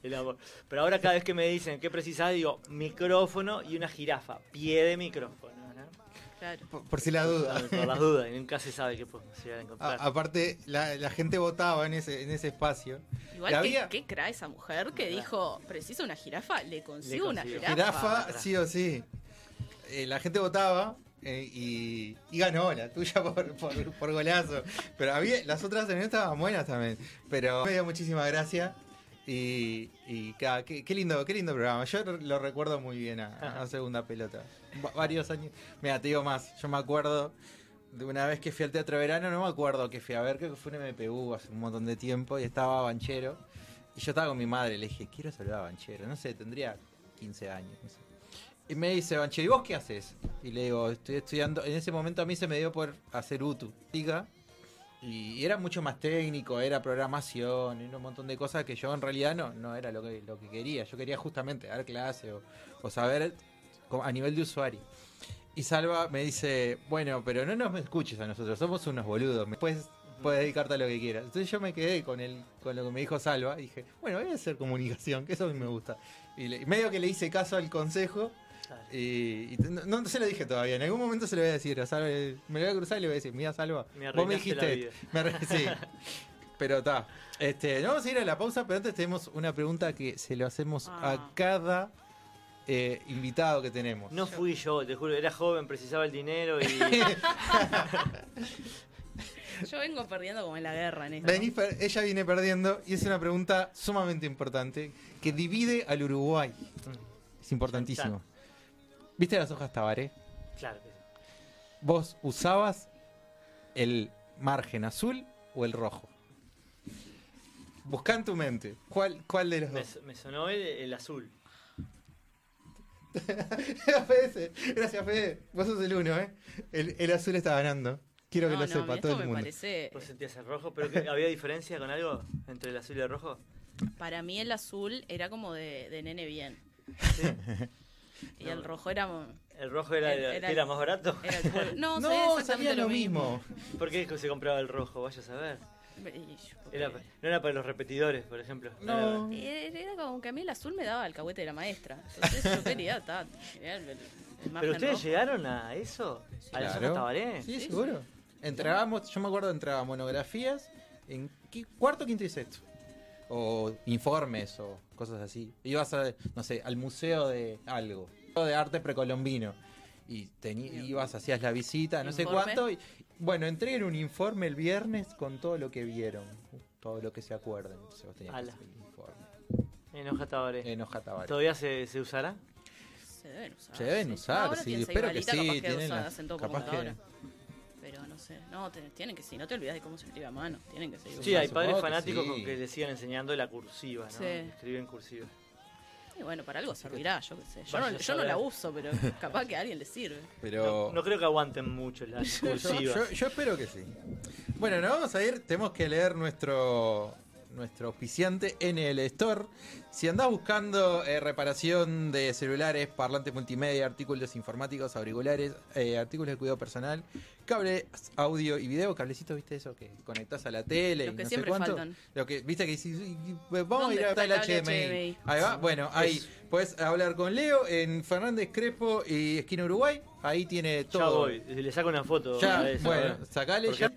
Speaker 5: El amor. Pero ahora cada vez que me dicen qué precisás, digo, micrófono y una jirafa. Pie de micrófono, ¿no?
Speaker 4: Claro.
Speaker 3: Por, por si la duda.
Speaker 5: Por las dudas, y nunca se sabe qué podemos llegar a
Speaker 3: A-
Speaker 5: encontrar.
Speaker 3: aparte, la, la gente votaba en ese, en ese espacio.
Speaker 4: Igual que
Speaker 3: había-
Speaker 4: qué cra esa mujer que dijo, ¿preciso una jirafa? Le consigo una
Speaker 5: consigo.
Speaker 4: jirafa.
Speaker 3: Jirafa, sí o sí. Eh, la gente votaba eh, y, y ganó la tuya por, por, por golazo. Pero había, las otras también estaban buenas también. Pero me dio muchísima gracia. Y, y qué, qué lindo, qué lindo programa. Yo lo recuerdo muy bien a, a segunda pelota. Va- varios años. Mira, te digo más. Yo me acuerdo de una vez que fui al Teatro Verano, no me acuerdo que fui a ver, creo que fue un MPU hace un montón de tiempo y estaba Banchero. Y yo estaba con mi madre, le dije, quiero saludar a Banchero. No sé, tendría 15 años. no sé. Y me dice Banchero, ¿y vos qué haces? Y le digo, estoy estudiando. En ese momento a mí se me dio por hacer UTU. Diga. Y era mucho más técnico, era programación y un montón de cosas que yo en realidad no, no era lo que, lo que quería. Yo quería justamente dar clase o, o saber a nivel de usuario. Y Salva me dice, bueno, pero no nos escuches a nosotros, somos unos boludos, después puedes dedicarte a lo que quieras. Entonces yo me quedé con el, con lo que me dijo Salva y dije, bueno, voy a hacer comunicación, que eso a mí me gusta. Y le- medio que le hice caso al consejo. Y, y no, no se lo dije todavía, en algún momento se lo voy a decir me lo voy a cruzar y le voy a decir, mira Salva,
Speaker 5: Me
Speaker 3: vos me
Speaker 5: la
Speaker 3: dijiste,
Speaker 5: vida.
Speaker 3: me arre- sí. Pero está. Este, no vamos a ir a la pausa, pero antes tenemos una pregunta que se lo hacemos a
Speaker 4: Ah.
Speaker 3: cada eh, invitado que tenemos.
Speaker 5: No fui yo, te juro, era joven, precisaba el dinero y
Speaker 4: Yo vengo perdiendo como en la guerra en esto.
Speaker 3: Venís per- ella viene perdiendo y es una pregunta sumamente importante que divide al Uruguay. Es importantísimo. ¿Viste las hojas Tabaré?
Speaker 5: claro que sí.
Speaker 3: ¿Vos usabas el margen azul o el rojo? Buscá en tu mente. ¿Cuál, cuál de los
Speaker 5: Me,
Speaker 3: dos?
Speaker 5: me sonó el, el azul.
Speaker 3: Era Fede, Gracias, Fede. Vos sos el uno, ¿eh? El, el azul está ganando. Quiero que
Speaker 4: no,
Speaker 3: lo
Speaker 4: no,
Speaker 3: sepa todo el
Speaker 4: me
Speaker 3: mundo.
Speaker 4: parece.
Speaker 5: ¿Vos sentías el rojo? ¿Pero que había diferencia con algo entre el azul y el rojo?
Speaker 4: Para mí el azul era como de, de nene bien.
Speaker 5: Sí.
Speaker 4: Y
Speaker 5: No.
Speaker 4: el rojo era.
Speaker 5: ¿El rojo era,
Speaker 4: Era- era-
Speaker 5: era más barato?
Speaker 4: era el. No,
Speaker 3: No,
Speaker 4: sabía
Speaker 3: lo mismo.
Speaker 5: ¿Por qué se compraba el rojo? Vaya a saber. Era, no era para los repetidores, por ejemplo.
Speaker 3: No.
Speaker 4: Era, era como que a mí el azul me daba el cahuete de la maestra. Entonces yo quería, ta, el, el- el
Speaker 5: ¿Pero ustedes
Speaker 4: rojo.
Speaker 5: llegaron a eso? ¿A la zona Tabaré?
Speaker 3: Sí, seguro. Entrábamos, yo me acuerdo, entraba monografías en cuarto, quinto y sexto. O informes o cosas así. Ibas a, no sé, al museo de algo. De arte precolombino. Y ibas, hacías la visita, no sé cuánto. Y, bueno, entreguen un informe el viernes con todo lo que vieron. Todo lo que se acuerden. Entonces vos tenías que hacer el informe.
Speaker 5: ¿Todavía se, se usará?
Speaker 4: Se deben usar.
Speaker 3: Se deben
Speaker 4: sí.
Speaker 3: usar, sí, espero que sí,
Speaker 4: capaz que
Speaker 3: tienen
Speaker 4: usan-
Speaker 3: la-
Speaker 4: hacen todo
Speaker 3: capaz que-
Speaker 4: sé. No, te- tienen que sí. No te olvides de cómo se escribe a mano. Tienen que seguir
Speaker 5: Sí, hay padres
Speaker 3: que
Speaker 5: fanáticos
Speaker 3: sí.
Speaker 5: con que le sigan enseñando la cursiva, ¿no?
Speaker 4: Sí.
Speaker 5: Escriben cursiva.
Speaker 4: Y bueno, para algo servirá, yo qué sé. Yo, no, yo la uso, pero capaz que a alguien le sirve.
Speaker 3: Pero...
Speaker 5: No, no creo que aguanten mucho la
Speaker 3: Yo,
Speaker 5: cursiva.
Speaker 3: yo- yo espero que sí. Bueno, nos vamos a ir. Tenemos que leer nuestro nuestro auspiciante en el store. Si andás buscando eh, reparación de celulares, parlantes multimedia, artículos informáticos, auriculares, eh, artículos de cuidado personal, cables, audio y video, cablecitos, ¿viste eso? Que conectás a la tele
Speaker 4: Los
Speaker 3: y
Speaker 4: que
Speaker 3: no sé
Speaker 4: siempre
Speaker 3: cuánto.
Speaker 4: faltan.
Speaker 3: Lo que, ¿viste? Que "Y- y- vamos a
Speaker 4: ¿Dónde
Speaker 3: ir a
Speaker 4: está
Speaker 3: el HDMI.
Speaker 4: HDMI?
Speaker 3: Ahí va, bueno, ahí. Puedes hablar con Leo en Fernández Crespo y Esquina Uruguay. Ahí tiene
Speaker 5: Ya
Speaker 3: todo.
Speaker 5: voy, le saco una foto.
Speaker 3: Ya,
Speaker 5: a eso,
Speaker 3: bueno, sacale
Speaker 5: Porque
Speaker 3: ya.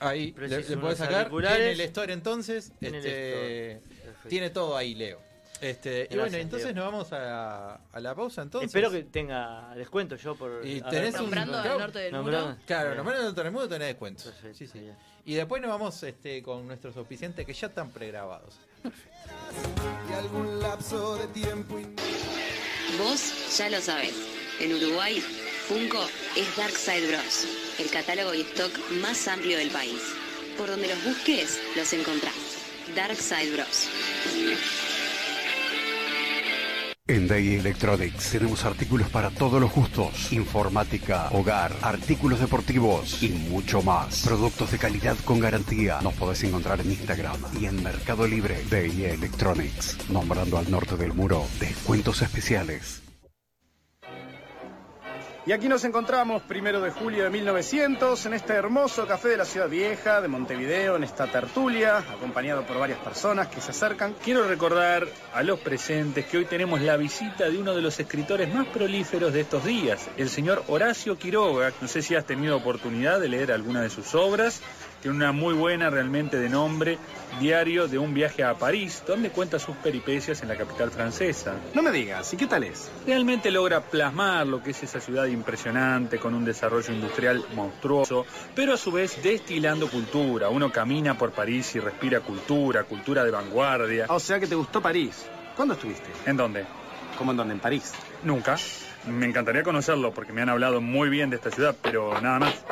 Speaker 3: Ahí, le, le podés sacar. En el store entonces,
Speaker 5: en el
Speaker 3: este,
Speaker 5: store.
Speaker 3: Tiene todo ahí, Leo. Este, y bueno, entonces
Speaker 5: Leo.
Speaker 3: nos vamos a, a la pausa entonces.
Speaker 5: Espero que tenga descuento yo por.
Speaker 3: Y tenés un-
Speaker 4: Nombrando
Speaker 3: claro,
Speaker 4: al norte del
Speaker 5: nombrando-
Speaker 4: muro.
Speaker 3: Claro,
Speaker 5: Bien.
Speaker 3: nomás en el Telemundo tenés descuentos.
Speaker 5: Perfecto,
Speaker 3: Sí, sí.
Speaker 5: bien.
Speaker 3: Y después nos vamos este, con nuestros auspiciantes que ya están pregrabados.
Speaker 6: Y algún lapso de tiempo y
Speaker 7: Vos ya lo sabés. En Uruguay, Funko es Dark Side Bros. El catálogo y stock más amplio del país. Por donde los busques, los encontrás. Dark Side Bros.
Speaker 8: En Day Electronics tenemos artículos para todos los gustos, informática, hogar, artículos deportivos y mucho más. Productos de calidad con garantía. Nos podés encontrar en Instagram y en Mercado Libre. Day Electronics, nombrando al norte del muro, descuentos especiales.
Speaker 9: Y aquí nos encontramos, primero de julio de 1900, en este hermoso café de la ciudad vieja de Montevideo, en esta tertulia, acompañado por varias personas que se acercan.
Speaker 10: Quiero recordar a los presentes que hoy tenemos la visita de uno de los escritores más prolíferos de estos días, el señor Horacio Quiroga. No sé si has tenido oportunidad de leer alguna de sus obras. Tiene una muy buena realmente de nombre, Diario de un viaje a París, donde cuenta sus peripecias en la capital francesa.
Speaker 9: No me digas, ¿y qué tal es?
Speaker 10: Realmente logra plasmar lo que es esa ciudad impresionante, con un desarrollo industrial monstruoso, pero a su vez destilando cultura. Uno camina por París y respira cultura, cultura de vanguardia.
Speaker 9: O sea que te gustó París. ¿Cuándo estuviste?
Speaker 10: ¿En dónde?
Speaker 9: ¿Cómo en dónde? ¿En París?
Speaker 10: Nunca. Me encantaría conocerlo porque me han hablado muy bien de esta ciudad, pero nada más.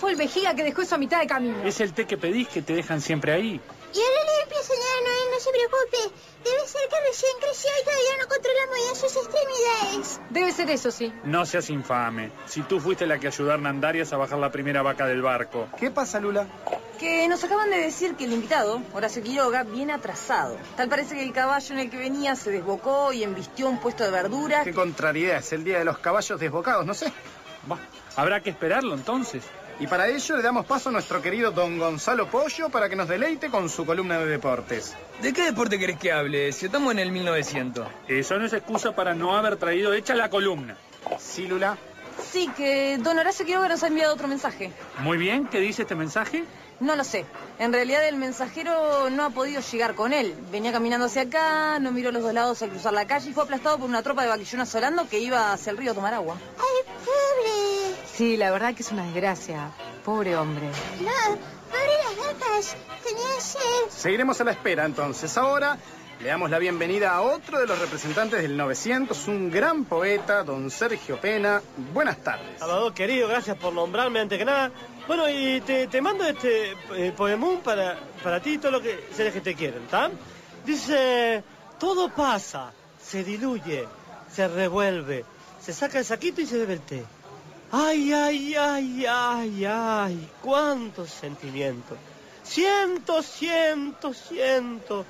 Speaker 11: ¿Quién fue el vejiga que dejó eso a mitad de camino?
Speaker 10: Es el té que pedís que te dejan siempre ahí.
Speaker 12: Y ahora le limpia, señora Noel, no se preocupe. Debe ser que recién creció y todavía no controla muy bien sus extremidades.
Speaker 11: Debe ser eso, sí.
Speaker 10: No seas infame. Si tú fuiste la que ayudó a Hernandarias a bajar la primera vaca del barco.
Speaker 9: ¿Qué pasa, Lula?
Speaker 13: Que nos acaban de decir que el invitado, Horacio Quiroga, viene atrasado. Tal parece que el caballo en el que venía se desbocó y embistió un puesto de verduras.
Speaker 9: Qué contrariedad, es el día de los caballos desbocados, no sé.
Speaker 10: Bah, habrá que esperarlo entonces.
Speaker 9: Y para ello le damos paso a nuestro querido don Gonzalo Pollo para que nos deleite con su columna de deportes.
Speaker 14: ¿De qué deporte querés que hable? Si estamos en el 1900.
Speaker 10: Eso no es excusa para no haber traído hecha la columna.
Speaker 9: Sí, Lula.
Speaker 13: Sí, que don Horacio Quiroga nos ha enviado otro mensaje.
Speaker 10: Muy bien, ¿qué dice este mensaje?
Speaker 13: No lo sé. En realidad el mensajero no ha podido llegar con él. Venía caminando hacia acá, no miró los dos lados al cruzar la calle y fue aplastado por una tropa de vaquillonas solando que iba hacia el río a tomar agua.
Speaker 12: ¡Ay, pobre!
Speaker 11: Sí, la verdad que es una desgracia. Pobre hombre.
Speaker 12: No, pobre las vacas. Tenía sed.
Speaker 9: Seguiremos a la espera entonces. Ahora le damos la bienvenida a otro de los representantes del 900, un gran poeta, don Sergio Pena. Buenas tardes.
Speaker 1: Salvador, querido, gracias por nombrarme antes que nada. Bueno, y te, te mando este eh, poemón para, para ti y todos los que, seres que te quieren, ¿está? Dice, todo pasa, se diluye, se revuelve, se saca el saquito y se bebe el té. Ay, ay, ay, ay, ay, cuántos sentimientos. Siento, siento, siento.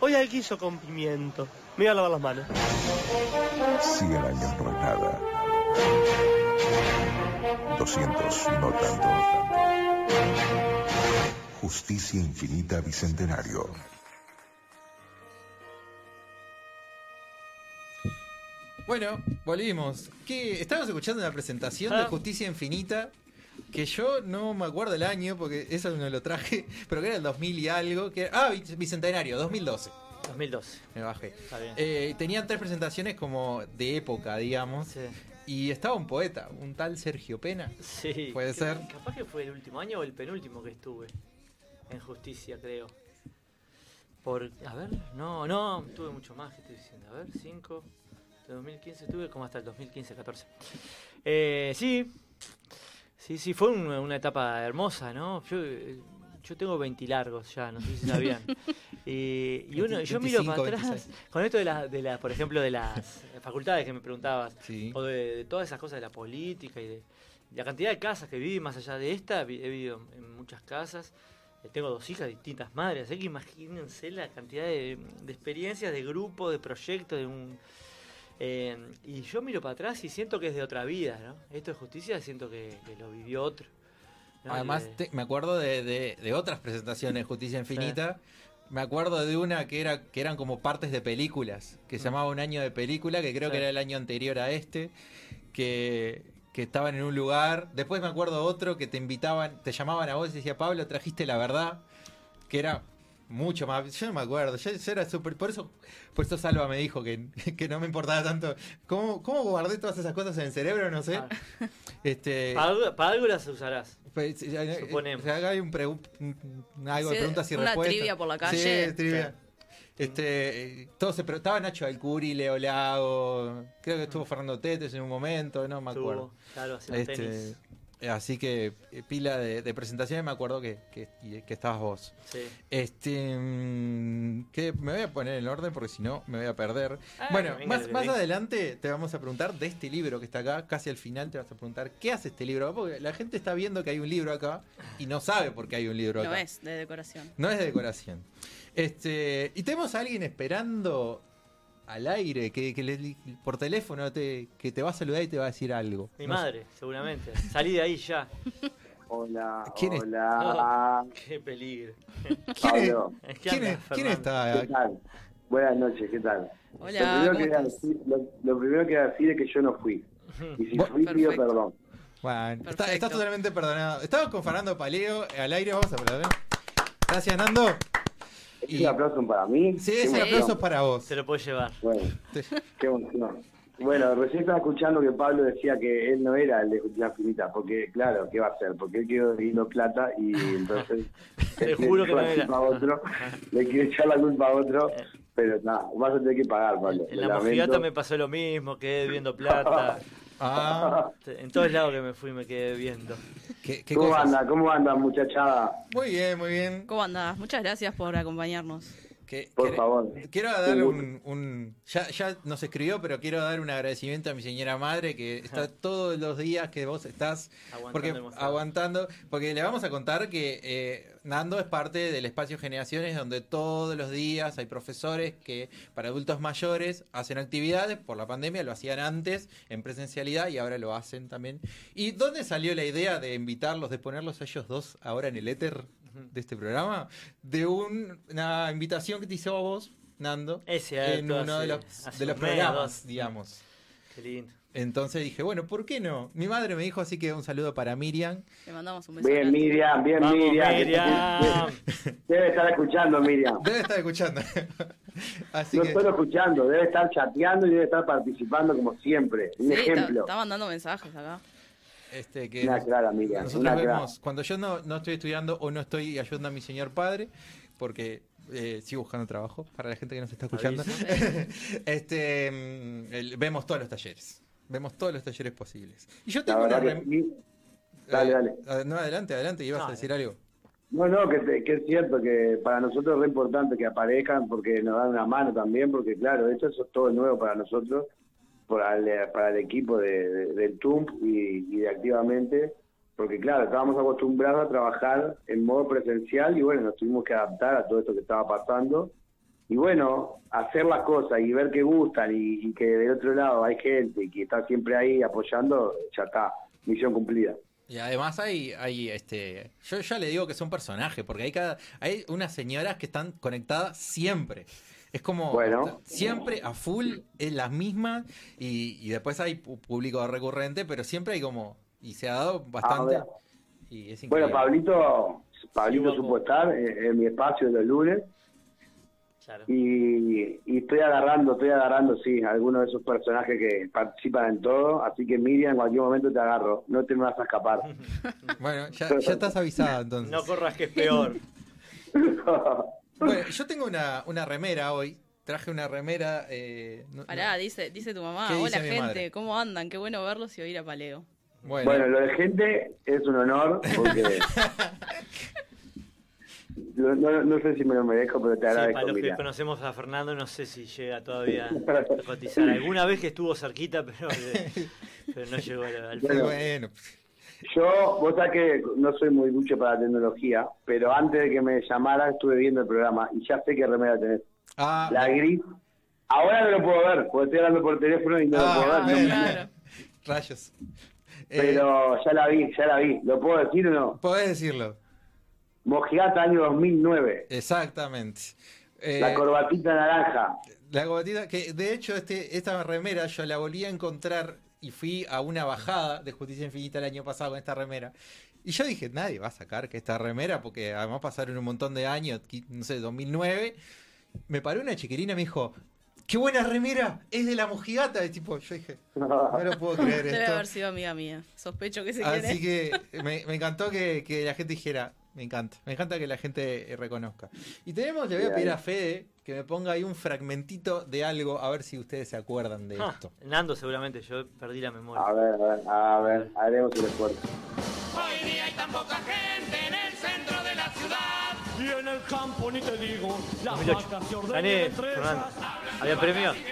Speaker 1: Hoy hay guiso con pimiento. Me voy a lavar las manos.
Speaker 15: 100 años no es nada. 200 no tanto. Justicia Infinita Bicentenario.
Speaker 3: Bueno, volvimos. ¿Qué? Estábamos escuchando una presentación de
Speaker 5: Ah.
Speaker 3: Justicia Infinita que yo no me acuerdo el año porque eso no lo traje, pero que era el 2000 y algo. Que, ah, Bic- Bicentenario, 2012.
Speaker 5: 2012.
Speaker 3: Me bajé.
Speaker 5: Está bien.
Speaker 3: Eh, tenían tres presentaciones como de época, digamos. Y estaba un poeta, un tal Sergio Pena.
Speaker 5: Sí.
Speaker 3: Puede
Speaker 5: que-
Speaker 3: ser.
Speaker 5: Capaz que fue el último año o el penúltimo que estuve en justicia, creo. Por, a ver, no, no, tuve mucho más, ¿qué estoy diciendo? A ver, 5, de 2015 tuve como hasta el 2015-14. Eh, sí, sí, sí, fue un- una etapa hermosa, ¿no? Yo, eh, yo tengo 20 largos ya, no sé si sabían. y, y uno, yo miro para
Speaker 3: 25,
Speaker 5: atrás,
Speaker 3: 26.
Speaker 5: con esto de, la, de la, por ejemplo, de las facultades que me preguntabas,
Speaker 3: Sí.
Speaker 5: o de, de todas esas cosas de la política y de la cantidad de casas que viví más allá de esta, he vivido en muchas casas. Eh, Tengo dos hijas, distintas madres, así que imagínense la cantidad de, de experiencias, de grupos, de proyectos, de un... eh, y yo miro para atrás y siento que es de otra vida, ¿no? Esto de justicia siento que, que lo vivió otro. ¿no?
Speaker 3: Además, te- me acuerdo de, de- de otras presentaciones de Justicia Infinita. Me acuerdo de una que era que eran como partes de películas, que se llamaba Un año de película, que creo
Speaker 5: Mm. Sí.
Speaker 3: que era el año anterior a este, que, que estaban en un lugar. Después me acuerdo otro que te invitaban, te llamaban a vos y decía, Pablo, trajiste la verdad, que era mucho más. Yo no me acuerdo, yo, yo era súper. Por eso, por eso Salva me dijo que, que no me importaba tanto. ¿Cómo, ¿Cómo guardé todas esas cosas en el cerebro? No sé. Este,
Speaker 5: Para, algo- para algo las usarás.
Speaker 3: pues, eh,
Speaker 5: Suponemos.
Speaker 3: o sea, acá hay un, un- algo de preguntas y
Speaker 4: una
Speaker 3: respuestas.
Speaker 4: trivia por la calle.
Speaker 3: Sí, trivia. Este, eh, todos se pre- estaba Nacho Alcuri, Leo Lago, creo que estuvo Fernando Tetes en un momento, no me
Speaker 5: Estuvo,
Speaker 3: acuerdo.
Speaker 5: claro, haciendo
Speaker 3: Este,
Speaker 5: tenis.
Speaker 3: Así que eh, pila de, de presentaciones me acuerdo que, que, estabas vos.
Speaker 5: Sí.
Speaker 3: Este mm, que me voy a poner en orden porque si no me voy a perder.
Speaker 5: Ah,
Speaker 3: bueno,
Speaker 5: venga,
Speaker 3: más, adelante te vamos a preguntar de este libro que está acá, casi al final te vas a preguntar qué hace este libro, porque la gente está viendo que hay un libro acá y no sabe por qué hay un libro
Speaker 4: No
Speaker 3: acá.
Speaker 4: es de decoración.
Speaker 3: No es de decoración. Este, y tenemos a alguien esperando al aire que, que le- por teléfono te, que te va a saludar y te va a decir algo.
Speaker 5: Mi
Speaker 3: No sé.
Speaker 5: madre, seguramente. Salí de ahí ya.
Speaker 16: Hola,
Speaker 3: ¿Quién es?
Speaker 16: hola.
Speaker 5: Oh, qué peligro.
Speaker 16: Pablo.
Speaker 5: ¿Qué
Speaker 3: ¿Quién
Speaker 5: anda,
Speaker 3: es- quién
Speaker 5: Fernando?
Speaker 16: ¿Qué tal? Buenas noches, ¿qué tal?
Speaker 4: Hola,
Speaker 16: lo, primero
Speaker 4: ¿cómo
Speaker 16: que
Speaker 4: estás?
Speaker 16: decir, lo, lo primero que voy a decir es que yo no fui. Y si fui, pido perdón.
Speaker 3: Bueno, está,
Speaker 4: Perfecto.
Speaker 3: está totalmente perdonado. Estamos con Fernando Paleo al aire, vamos a aplaudir. Gracias, Nando.
Speaker 16: ¿Es un aplauso para mí?
Speaker 3: Sí, ese
Speaker 16: emoción.
Speaker 3: aplauso es para vos.
Speaker 5: Se lo puede llevar.
Speaker 16: Bueno, qué emoción. Bueno, recién estaba escuchando que Pablo decía que él no era el de Justicia Finita, porque claro, ¿qué va a hacer? Porque él quedó debiendo plata y entonces
Speaker 5: Te
Speaker 16: él
Speaker 5: juro
Speaker 16: le
Speaker 5: que no
Speaker 16: la
Speaker 5: era.
Speaker 16: culpa a otro, le quiere echar la culpa a otro, pero nada, vas a tener que pagar, Pablo.
Speaker 5: En la mojigata me pasó lo mismo, quedé debiendo plata.
Speaker 3: Ah,
Speaker 5: En todos lados que me fui me quedé viendo.
Speaker 3: ¿qué, qué
Speaker 16: ¿Cómo
Speaker 3: cosas?
Speaker 16: anda? ¿Cómo anda, muchachada?
Speaker 3: Muy bien, muy bien.
Speaker 4: ¿Cómo andás? Muchas gracias por acompañarnos.
Speaker 3: Que-
Speaker 16: Por
Speaker 3: quere-
Speaker 16: favor.
Speaker 3: Quiero dar un, un- ya, ya nos escribió, pero quiero dar un agradecimiento a mi señora madre que está todos los días que vos estás
Speaker 5: Aguantando
Speaker 3: porque, aguantando, porque le vamos a contar que eh, Nando es parte del espacio Generaciones donde todos los días hay profesores que para adultos mayores hacen actividades, por la pandemia lo hacían antes en presencialidad y ahora lo hacen también. ¿Y dónde salió la idea de invitarlos, de ponerlos a ellos dos ahora en el éter de este programa? De un- una invitación que te hizo a vos, Nando,
Speaker 5: Es cierto,
Speaker 3: en uno de los, de los programas,
Speaker 5: dos.
Speaker 3: digamos.
Speaker 5: Qué lindo.
Speaker 3: Entonces dije, bueno, ¿por qué no? Mi madre me dijo, así que un saludo para Miriam.
Speaker 4: Le mandamos un beso.
Speaker 16: Bien. Miriam, bien,
Speaker 5: Vamos,
Speaker 16: Miriam. Debe estar escuchando, Miriam.
Speaker 3: Debe estar escuchando. así
Speaker 16: No
Speaker 3: que,
Speaker 16: solo escuchando, debe estar chateando y debe estar participando como siempre. Un
Speaker 4: Sí, está,
Speaker 16: ejemplo.
Speaker 4: está mandando mensajes acá.
Speaker 3: Este, que
Speaker 16: Una clara, Miriam.
Speaker 3: nosotros
Speaker 16: Una clara.
Speaker 3: vemos, cuando yo no, no estoy estudiando o no estoy ayudando a mi señor padre, porque eh, sigo buscando trabajo para la gente que nos está escuchando, este, mm, el- vemos todos los talleres. Vemos todos los talleres posibles. Y yo tengo una... rem-
Speaker 16: sí. Dale,
Speaker 3: eh,
Speaker 16: dale.
Speaker 3: No, adelante, adelante, ibas
Speaker 5: No,
Speaker 3: a decir algo.
Speaker 16: No, no, que, te- que es cierto que para nosotros es re importante que aparezcan porque nos dan una mano también, porque claro, esto es todo nuevo para nosotros, para el, para el equipo de, de- del TUMP y, y de Activamente, porque claro, estábamos acostumbrados a trabajar en modo presencial y bueno, nos tuvimos que adaptar a todo esto que estaba pasando y bueno, hacer las cosas y ver que gustan y, y que del otro lado hay gente que está siempre ahí apoyando, ya está, misión cumplida.
Speaker 3: Y además hay, hay este, yo ya le digo que son personajes, porque hay cada, hay unas señoras que están conectadas siempre. Es como
Speaker 16: Bueno.
Speaker 3: siempre a full, es las mismas, y, y después hay público recurrente, pero siempre hay como, y se ha dado bastante. Y es
Speaker 16: Bueno. Pablito, Pablito supo estar en, en mi espacio de los lunes. Y, y estoy agarrando, estoy agarrando, sí, algunos de esos personajes que participan en todo. Así que Miriam, en cualquier momento te agarro. No te me vas a escapar.
Speaker 3: Bueno, ya, ya estás avisada entonces.
Speaker 5: No corras que es peor.
Speaker 3: Bueno, yo tengo una, una remera hoy. Traje una remera. Eh, no-
Speaker 4: Pará, dice, dice tu mamá.
Speaker 3: ¿Qué dice
Speaker 4: Hola gente,
Speaker 3: madre?
Speaker 4: ¿cómo andan? Qué bueno verlos y oír a Paleo.
Speaker 3: Bueno.
Speaker 16: Bueno, lo de gente es un honor porque no, no- no sé si me lo merezco, pero te
Speaker 5: Sí,
Speaker 16: agradezco.
Speaker 5: para los que conocemos a Fernando, no sé si llega todavía a cotizar. Alguna vez que estuvo cerquita, pero, pero no llegó al, al
Speaker 16: Bueno,
Speaker 3: bueno.
Speaker 16: Yo, vos sabés que no soy muy ducho para la tecnología, pero antes de que me llamara estuve viendo el programa y ya sé qué remera tenés.
Speaker 3: Ah,
Speaker 16: la gris. Ahora no lo puedo ver, porque estoy hablando por teléfono y no
Speaker 3: Ah,
Speaker 16: lo puedo ver. no.
Speaker 3: Rayos. Eh,
Speaker 16: Pero ya la vi, ya la vi. ¿Lo puedo decir o no?
Speaker 3: Podés decirlo.
Speaker 16: Mojigata año 2009.
Speaker 3: Exactamente. Eh,
Speaker 16: La corbatita naranja.
Speaker 3: La corbatita, que de hecho este, esta remera yo la volví a encontrar y fui a una bajada de Justicia Infinita el año pasado con esta remera. Y yo dije, nadie va a sacar que esta remera, porque además pasaron un montón de años, no sé, 2009. Me paró una chiquilina y me dijo, ¡qué buena remera! Es de la mojigata. Y tipo, yo dije, no lo puedo creer
Speaker 4: Debe
Speaker 3: esto.
Speaker 4: haber sido amiga mía. Sospecho que se
Speaker 3: Así
Speaker 4: quiere.
Speaker 3: que me, me encantó que, que la gente dijera, me encanta, me encanta que la gente eh, reconozca. Y tenemos, le voy a pedir a Fede que me ponga ahí un fragmentito de algo, a ver si ustedes se acuerdan de
Speaker 5: Ah,
Speaker 3: esto.
Speaker 5: Nando seguramente, yo perdí la memoria.
Speaker 16: A ver, a ver, a ver, haremos el esfuerzo.
Speaker 17: Hoy día hay tan poca gente en el centro de la ciudad. Y en el campo ni te digo, las
Speaker 5: 2008.
Speaker 17: vacas se ordenan
Speaker 5: Gané,
Speaker 17: entre
Speaker 5: Fernando.
Speaker 17: ellas.
Speaker 5: ¿Había premio?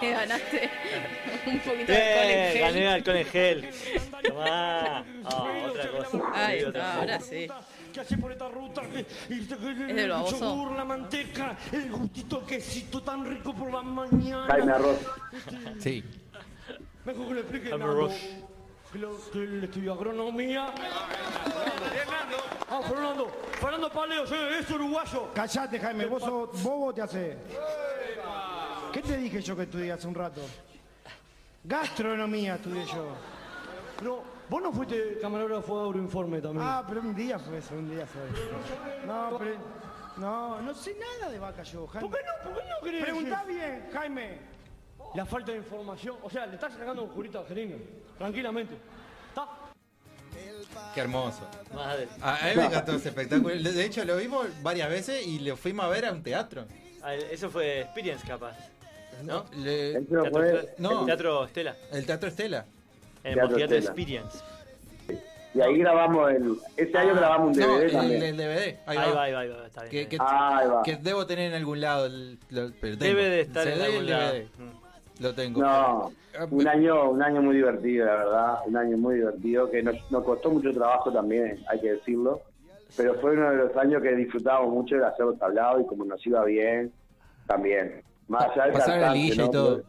Speaker 4: Que ganaste un poquito de alcohol en
Speaker 5: Eh,
Speaker 4: gel.
Speaker 5: gané alcohol en gel. Tomá. Ah, otra cosa.
Speaker 4: Ahí
Speaker 5: Sí, otra
Speaker 4: está,
Speaker 5: cosa.
Speaker 4: ahora sí.
Speaker 17: El gustito de quesito tan rico por la mañana.
Speaker 16: Jaime Arroz.
Speaker 3: Sí.
Speaker 17: Mejor que le explique que, él estudió agronomía. Ah, Fernando, Fernando Paleo, sí, es uruguayo.
Speaker 18: Callate, Jaime, vos, sos- vos te haces. ¿Qué te dije yo que estudié hace un rato? Gastronomía estudié yo.
Speaker 17: No, vos no fuiste camarógrafo de Agroinforme también.
Speaker 18: Ah, pero un día fue eso, un día fue. No, pero. No, no sé nada de vaca yo, Jaime.
Speaker 17: ¿Por qué no? ¿Por qué no querés
Speaker 18: Preguntá bien, Jaime.
Speaker 17: La falta de información, o sea, le estás sacando un jurito a jeringa, tranquilamente. ¿Está?
Speaker 3: Qué hermoso.
Speaker 5: Madre.
Speaker 3: A, a mí me encantó ese espectáculo. De hecho, lo vimos varias veces y lo fuimos a ver a un teatro.
Speaker 5: Ah, eso fue Experience, capaz. ¿No?
Speaker 3: Le-
Speaker 16: Eso
Speaker 5: Teatro,
Speaker 16: fue-
Speaker 3: no.
Speaker 5: Teatro Estela.
Speaker 3: El Teatro Estela.
Speaker 5: En el
Speaker 16: Teatro Estela.
Speaker 5: Experience.
Speaker 16: Y ahí grabamos el. Ese año grabamos un DVD
Speaker 3: No, el,
Speaker 16: también.
Speaker 3: el DVD. Ahí,
Speaker 5: Ahí
Speaker 3: va.
Speaker 5: va, ahí va, ahí va, está bien.
Speaker 3: Que,
Speaker 5: está
Speaker 3: que,
Speaker 5: bien.
Speaker 16: Ahí va.
Speaker 3: que debo tener en algún lado. El, lo- pero tengo.
Speaker 5: Debe de estar
Speaker 3: El
Speaker 5: en algún
Speaker 3: el
Speaker 5: lado.
Speaker 3: DVD. Lo tengo.
Speaker 16: No,
Speaker 3: Ah,
Speaker 16: un año, un año muy divertido, la verdad, un año muy divertido, que nos, nos costó mucho trabajo también, hay que decirlo, pero fue uno de los años que disfrutábamos mucho de hacer los tablados y como nos iba bien, también. Más allá
Speaker 3: Pasar la liguilla y
Speaker 16: ¿no?
Speaker 3: todo.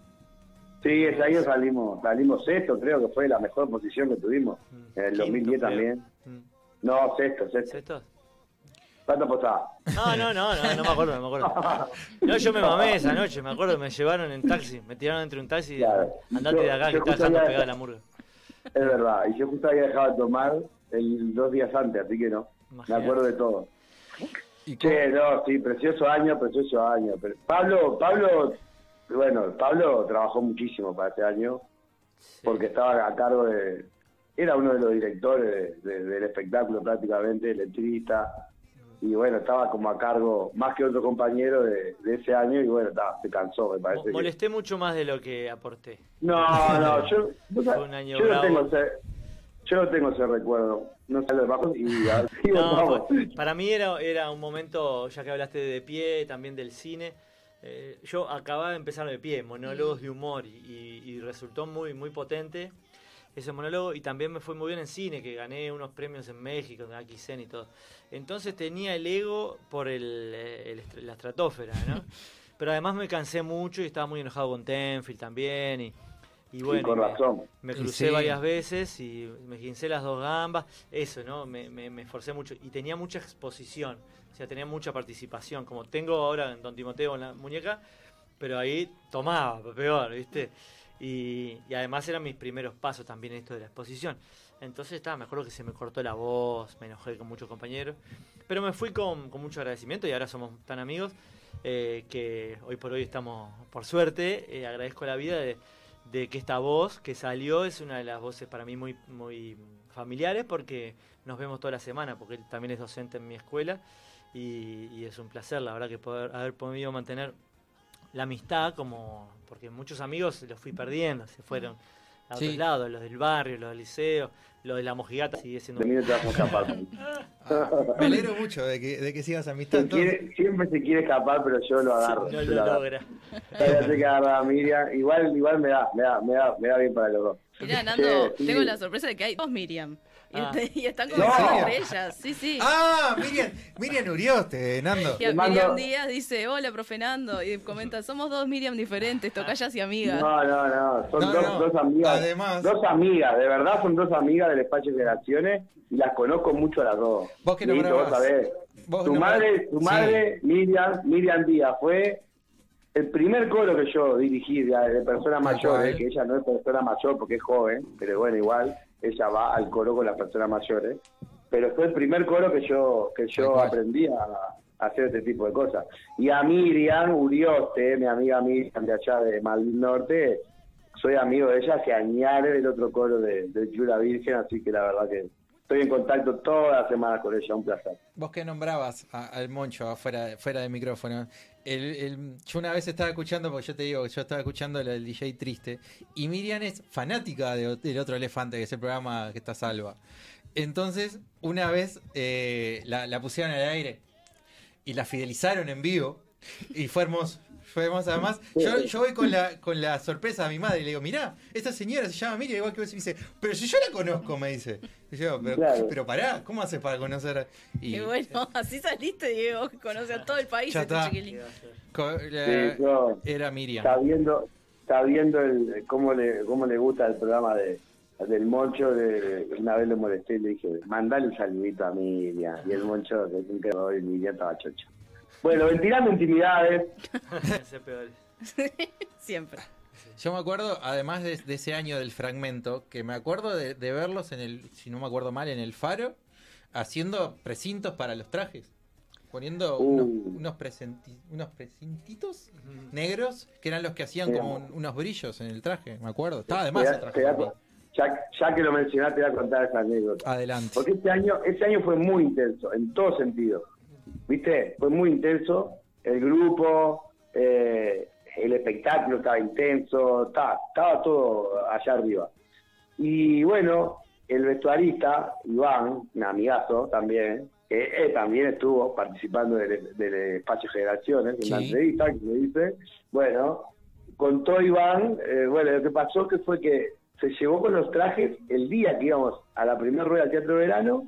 Speaker 16: Sí, ese año salimos, salimos sexto, creo que fue la mejor posición que tuvimos, en el
Speaker 5: Quinto,
Speaker 16: 2010
Speaker 5: creo.
Speaker 16: también.
Speaker 5: Mm.
Speaker 16: No, sexto, sexto.
Speaker 5: ¿Sexto?
Speaker 16: ¿Cuánto apostaba?
Speaker 5: No, no, no, no, no me acuerdo, no me acuerdo. No, yo me mamé esa noche, me acuerdo, me llevaron en taxi, me tiraron entre un taxi y
Speaker 16: Claro.
Speaker 5: andate de acá
Speaker 16: Yo-
Speaker 5: que
Speaker 16: yo
Speaker 5: está dejando pegada la murga.
Speaker 16: Es verdad, y yo justo había dejado de tomar el dos días antes, así que no, me
Speaker 5: Imagínate.
Speaker 16: acuerdo de todo.
Speaker 3: ¿Y
Speaker 16: Che, no, sí, precioso año, precioso año. Pero Pablo, Pablo, bueno, Pablo trabajó muchísimo para este año, porque estaba a cargo de, era uno de los directores de- de- del espectáculo prácticamente, letrista, y bueno, estaba como a cargo, más que otro compañero de, de ese año, y bueno, está, se cansó, me parece. Que-
Speaker 5: Molesté mucho más de lo que aporté.
Speaker 16: No, no, yo, no tengo ese, yo no tengo ese recuerdo. No sé los bajos y a ver, sí,
Speaker 5: No,
Speaker 16: vamos.
Speaker 5: fue- para mí era, era un momento, ya que hablaste de pie, también del cine. eh, yo acababa de empezar de pie, monólogos de humor, y, y- y resultó muy, muy potente. ese monólogo y también me fue muy bien en cine, que gané unos premios en México, de Aquisen y todo. Entonces tenía el ego por el, eh, el la estratosfera, ¿no? Pero además me cansé mucho y estaba muy enojado con Tenfield también y, y bueno,
Speaker 16: con
Speaker 5: me-
Speaker 16: razón.
Speaker 5: me
Speaker 16: Y
Speaker 5: crucé
Speaker 16: sí.
Speaker 5: varias veces y me gincé las dos gambas, eso, ¿no? Me, me, me esforcé mucho y tenía mucha exposición, o sea, tenía mucha participación, como tengo ahora en Don Timoteo en la muñeca, pero ahí tomaba, peor, ¿viste? Y, y además eran mis primeros pasos también esto de la exposición. Entonces estaba, me acuerdo que se me cortó la voz, me enojé con muchos compañeros, pero me fui con, con mucho agradecimiento y ahora somos tan amigos eh, que hoy por hoy estamos, por suerte, eh, agradezco la vida de, de que esta voz que salió es una de las voces para mí muy, muy familiares porque nos vemos toda la semana, porque él también es docente en mi escuela y, y es un placer, la verdad, que poder haber podido mantener la amistad como porque muchos amigos los fui perdiendo, se fueron a otros
Speaker 3: Sí.
Speaker 5: lados, los del barrio, los del liceo, los de la mojigata sigue siendo
Speaker 16: De mí no te vas a escapar.
Speaker 3: Me alegro mucho de que, de que sigas amistad.
Speaker 16: Se quiere- siempre se quiere escapar, pero yo lo agarro.
Speaker 5: no
Speaker 16: yo
Speaker 5: lo
Speaker 16: agarro.
Speaker 5: logra.
Speaker 16: Que agarrar a Miriam. Igual, igual me da, me da, me da, me da bien para los dos.
Speaker 4: Mirá, Nando,
Speaker 16: Sí, sí.
Speaker 4: tengo la sorpresa de que hay dos Miriam. Y,
Speaker 3: Ah.
Speaker 4: y están
Speaker 3: ¿En
Speaker 4: conversando
Speaker 3: serio?
Speaker 4: entre ellas. Sí, sí.
Speaker 3: Ah, Miriam, Miriam Urioste, Nando.
Speaker 4: Y a Miriam Díaz dice, hola, profe Nando. Y comenta, somos dos Miriam diferentes, tocallas y amigas.
Speaker 16: No, no, no. Son
Speaker 3: No,
Speaker 16: dos,
Speaker 3: no.
Speaker 16: dos amigas.
Speaker 3: Además-
Speaker 16: Dos amigas, de verdad son dos amigas del espacio Generaciones y las conozco mucho a las dos.
Speaker 3: Vos que nombrabas-
Speaker 16: vos sabés.
Speaker 3: vos
Speaker 16: Tu madre, tu
Speaker 3: sí.
Speaker 16: madre Miriam, Miriam Díaz, fue el primer coro que yo dirigí de, de persona mayor,
Speaker 3: cual.
Speaker 16: eh, que ella no es persona mayor porque es joven, pero bueno, igual ella va al coro con las personas mayores. Pero fue el primer coro que yo que yo aprendí a, hacer este tipo de cosas. Y a Miriam Urioste, mi amiga Miriam de allá de Malvin Norte, soy amigo de ella hace años del otro coro de, de La Virgen, así que la verdad que estoy en contacto todas las semanas con ella, un placer.
Speaker 3: Vos que nombrabas al Moncho afuera, fuera de micrófono. El, el- yo una vez estaba escuchando, porque yo te digo, yo estaba escuchando la del DJ Triste, y Miriam es fanática de- del otro elefante, que es el programa que está salva. Entonces, una vez eh, la, pusieron al aire y la fidelizaron en vivo, y fue. Fue hermoso. Además, yo, yo voy con la, con la sorpresa a mi madre y le digo, mirá, esta señora se llama Miriam, igual que vos, y me dice, pero si yo la conozco, me dice. Y yo, pero,
Speaker 16: Claro.
Speaker 3: pero pará, ¿cómo haces para conocer? a-?" Y,
Speaker 4: Y bueno, así saliste, Diego, que conoce a todo el país
Speaker 3: Ya
Speaker 4: este
Speaker 3: está.
Speaker 4: chiquilín.
Speaker 3: Co- la-
Speaker 16: Sí, yo-
Speaker 3: era Miriam.
Speaker 16: Está viendo, está viendo el, cómo le cómo le gusta el programa de del Moncho, de, una vez lo molesté y le dije, mandale un saludito a Miriam. Y el Moncho, que nunca lo y Miriam estaba chocho. Bueno, ventilando intimidades.
Speaker 4: Siempre.
Speaker 3: Yo me acuerdo, además de, de ese año del fragmento, que me acuerdo de, de verlos en el, si no me acuerdo mal, en el faro, haciendo precintos para los trajes. Poniendo unos,
Speaker 16: Uh.
Speaker 3: unos, presenti- unos precintitos negros, que eran los que hacían como un- unos brillos en el traje, me acuerdo. Estaba de más
Speaker 16: te
Speaker 3: el
Speaker 16: da-
Speaker 3: traje.
Speaker 16: te da-
Speaker 3: también.
Speaker 16: ya, ya que lo mencionaste, te voy a contar esa anécdota.
Speaker 3: Adelante.
Speaker 16: Porque este año, este año fue muy intenso, en todo sentido. ¿Viste? Fue muy intenso. El grupo, eh, el espectáculo estaba intenso, estaba, estaba todo allá arriba. Y bueno, el vestuarista, Iván, un amigazo también, que también estuvo participando del, del espacio Generaciones, en la
Speaker 3: Sí.
Speaker 16: entrevista que me dice, bueno, contó Iván, eh, bueno, lo que pasó que fue que se llevó con los trajes el día que íbamos a la primera rueda del Teatro de Verano,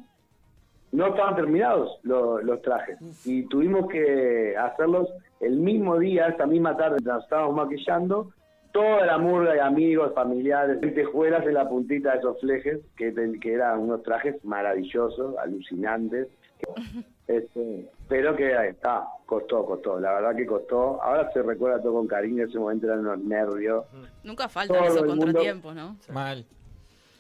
Speaker 16: no estaban terminados lo- los trajes y tuvimos que hacerlos el mismo día, esa misma tarde, nos estábamos maquillando, toda la murga de amigos, familiares, lentejuelas en la puntita de esos flejes, que, te- que eran unos trajes maravillosos, alucinantes. Este, pero que ahí está, costó, costó, la verdad que costó. Ahora se recuerda todo con cariño, ese momento eran unos nervios.
Speaker 4: Nunca faltan
Speaker 16: Todo
Speaker 4: esos
Speaker 16: mundo-
Speaker 4: contratiempos, ¿no?
Speaker 3: Mal.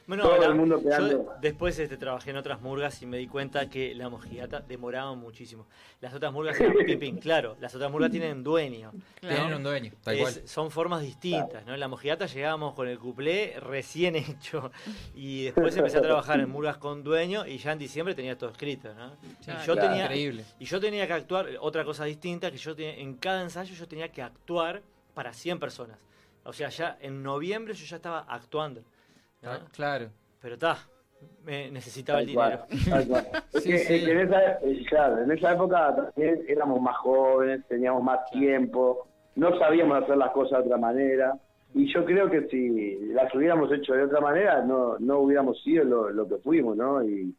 Speaker 5: Bueno,
Speaker 16: Todo
Speaker 5: la-
Speaker 16: el mundo
Speaker 5: yo después este, trabajé en otras murgas y me di cuenta que la mojigata demoraba muchísimo. Las otras murgas eran pim, claro, las otras murgas tienen dueño.
Speaker 3: Tienen un dueño, tal
Speaker 5: Es-
Speaker 3: cual.
Speaker 5: son formas distintas, ¿no? En la mojigata llegábamos con el cuplé recién hecho y después empecé a trabajar en murgas con dueño y ya en diciembre tenía todo escrito, ¿no? Y yo
Speaker 3: claro,
Speaker 5: tenía
Speaker 3: increíble.
Speaker 5: y yo tenía que actuar otra cosa distinta que yo tenía, en cada ensayo yo tenía que actuar para 100 personas. O sea, ya en noviembre yo ya estaba actuando. ¿No?
Speaker 3: Ah, Claro.
Speaker 5: Pero está, me necesitaba el
Speaker 16: cual,
Speaker 5: dinero.
Speaker 16: cual. Es
Speaker 3: Sí,
Speaker 16: que-
Speaker 3: sí.
Speaker 16: es que en, esa, eh, claro, en esa época también éramos más jóvenes, teníamos más tiempo, no sabíamos hacer las cosas de otra manera. Y yo creo que si las hubiéramos hecho de otra manera, no, no hubiéramos sido lo, lo que fuimos, ¿no? Y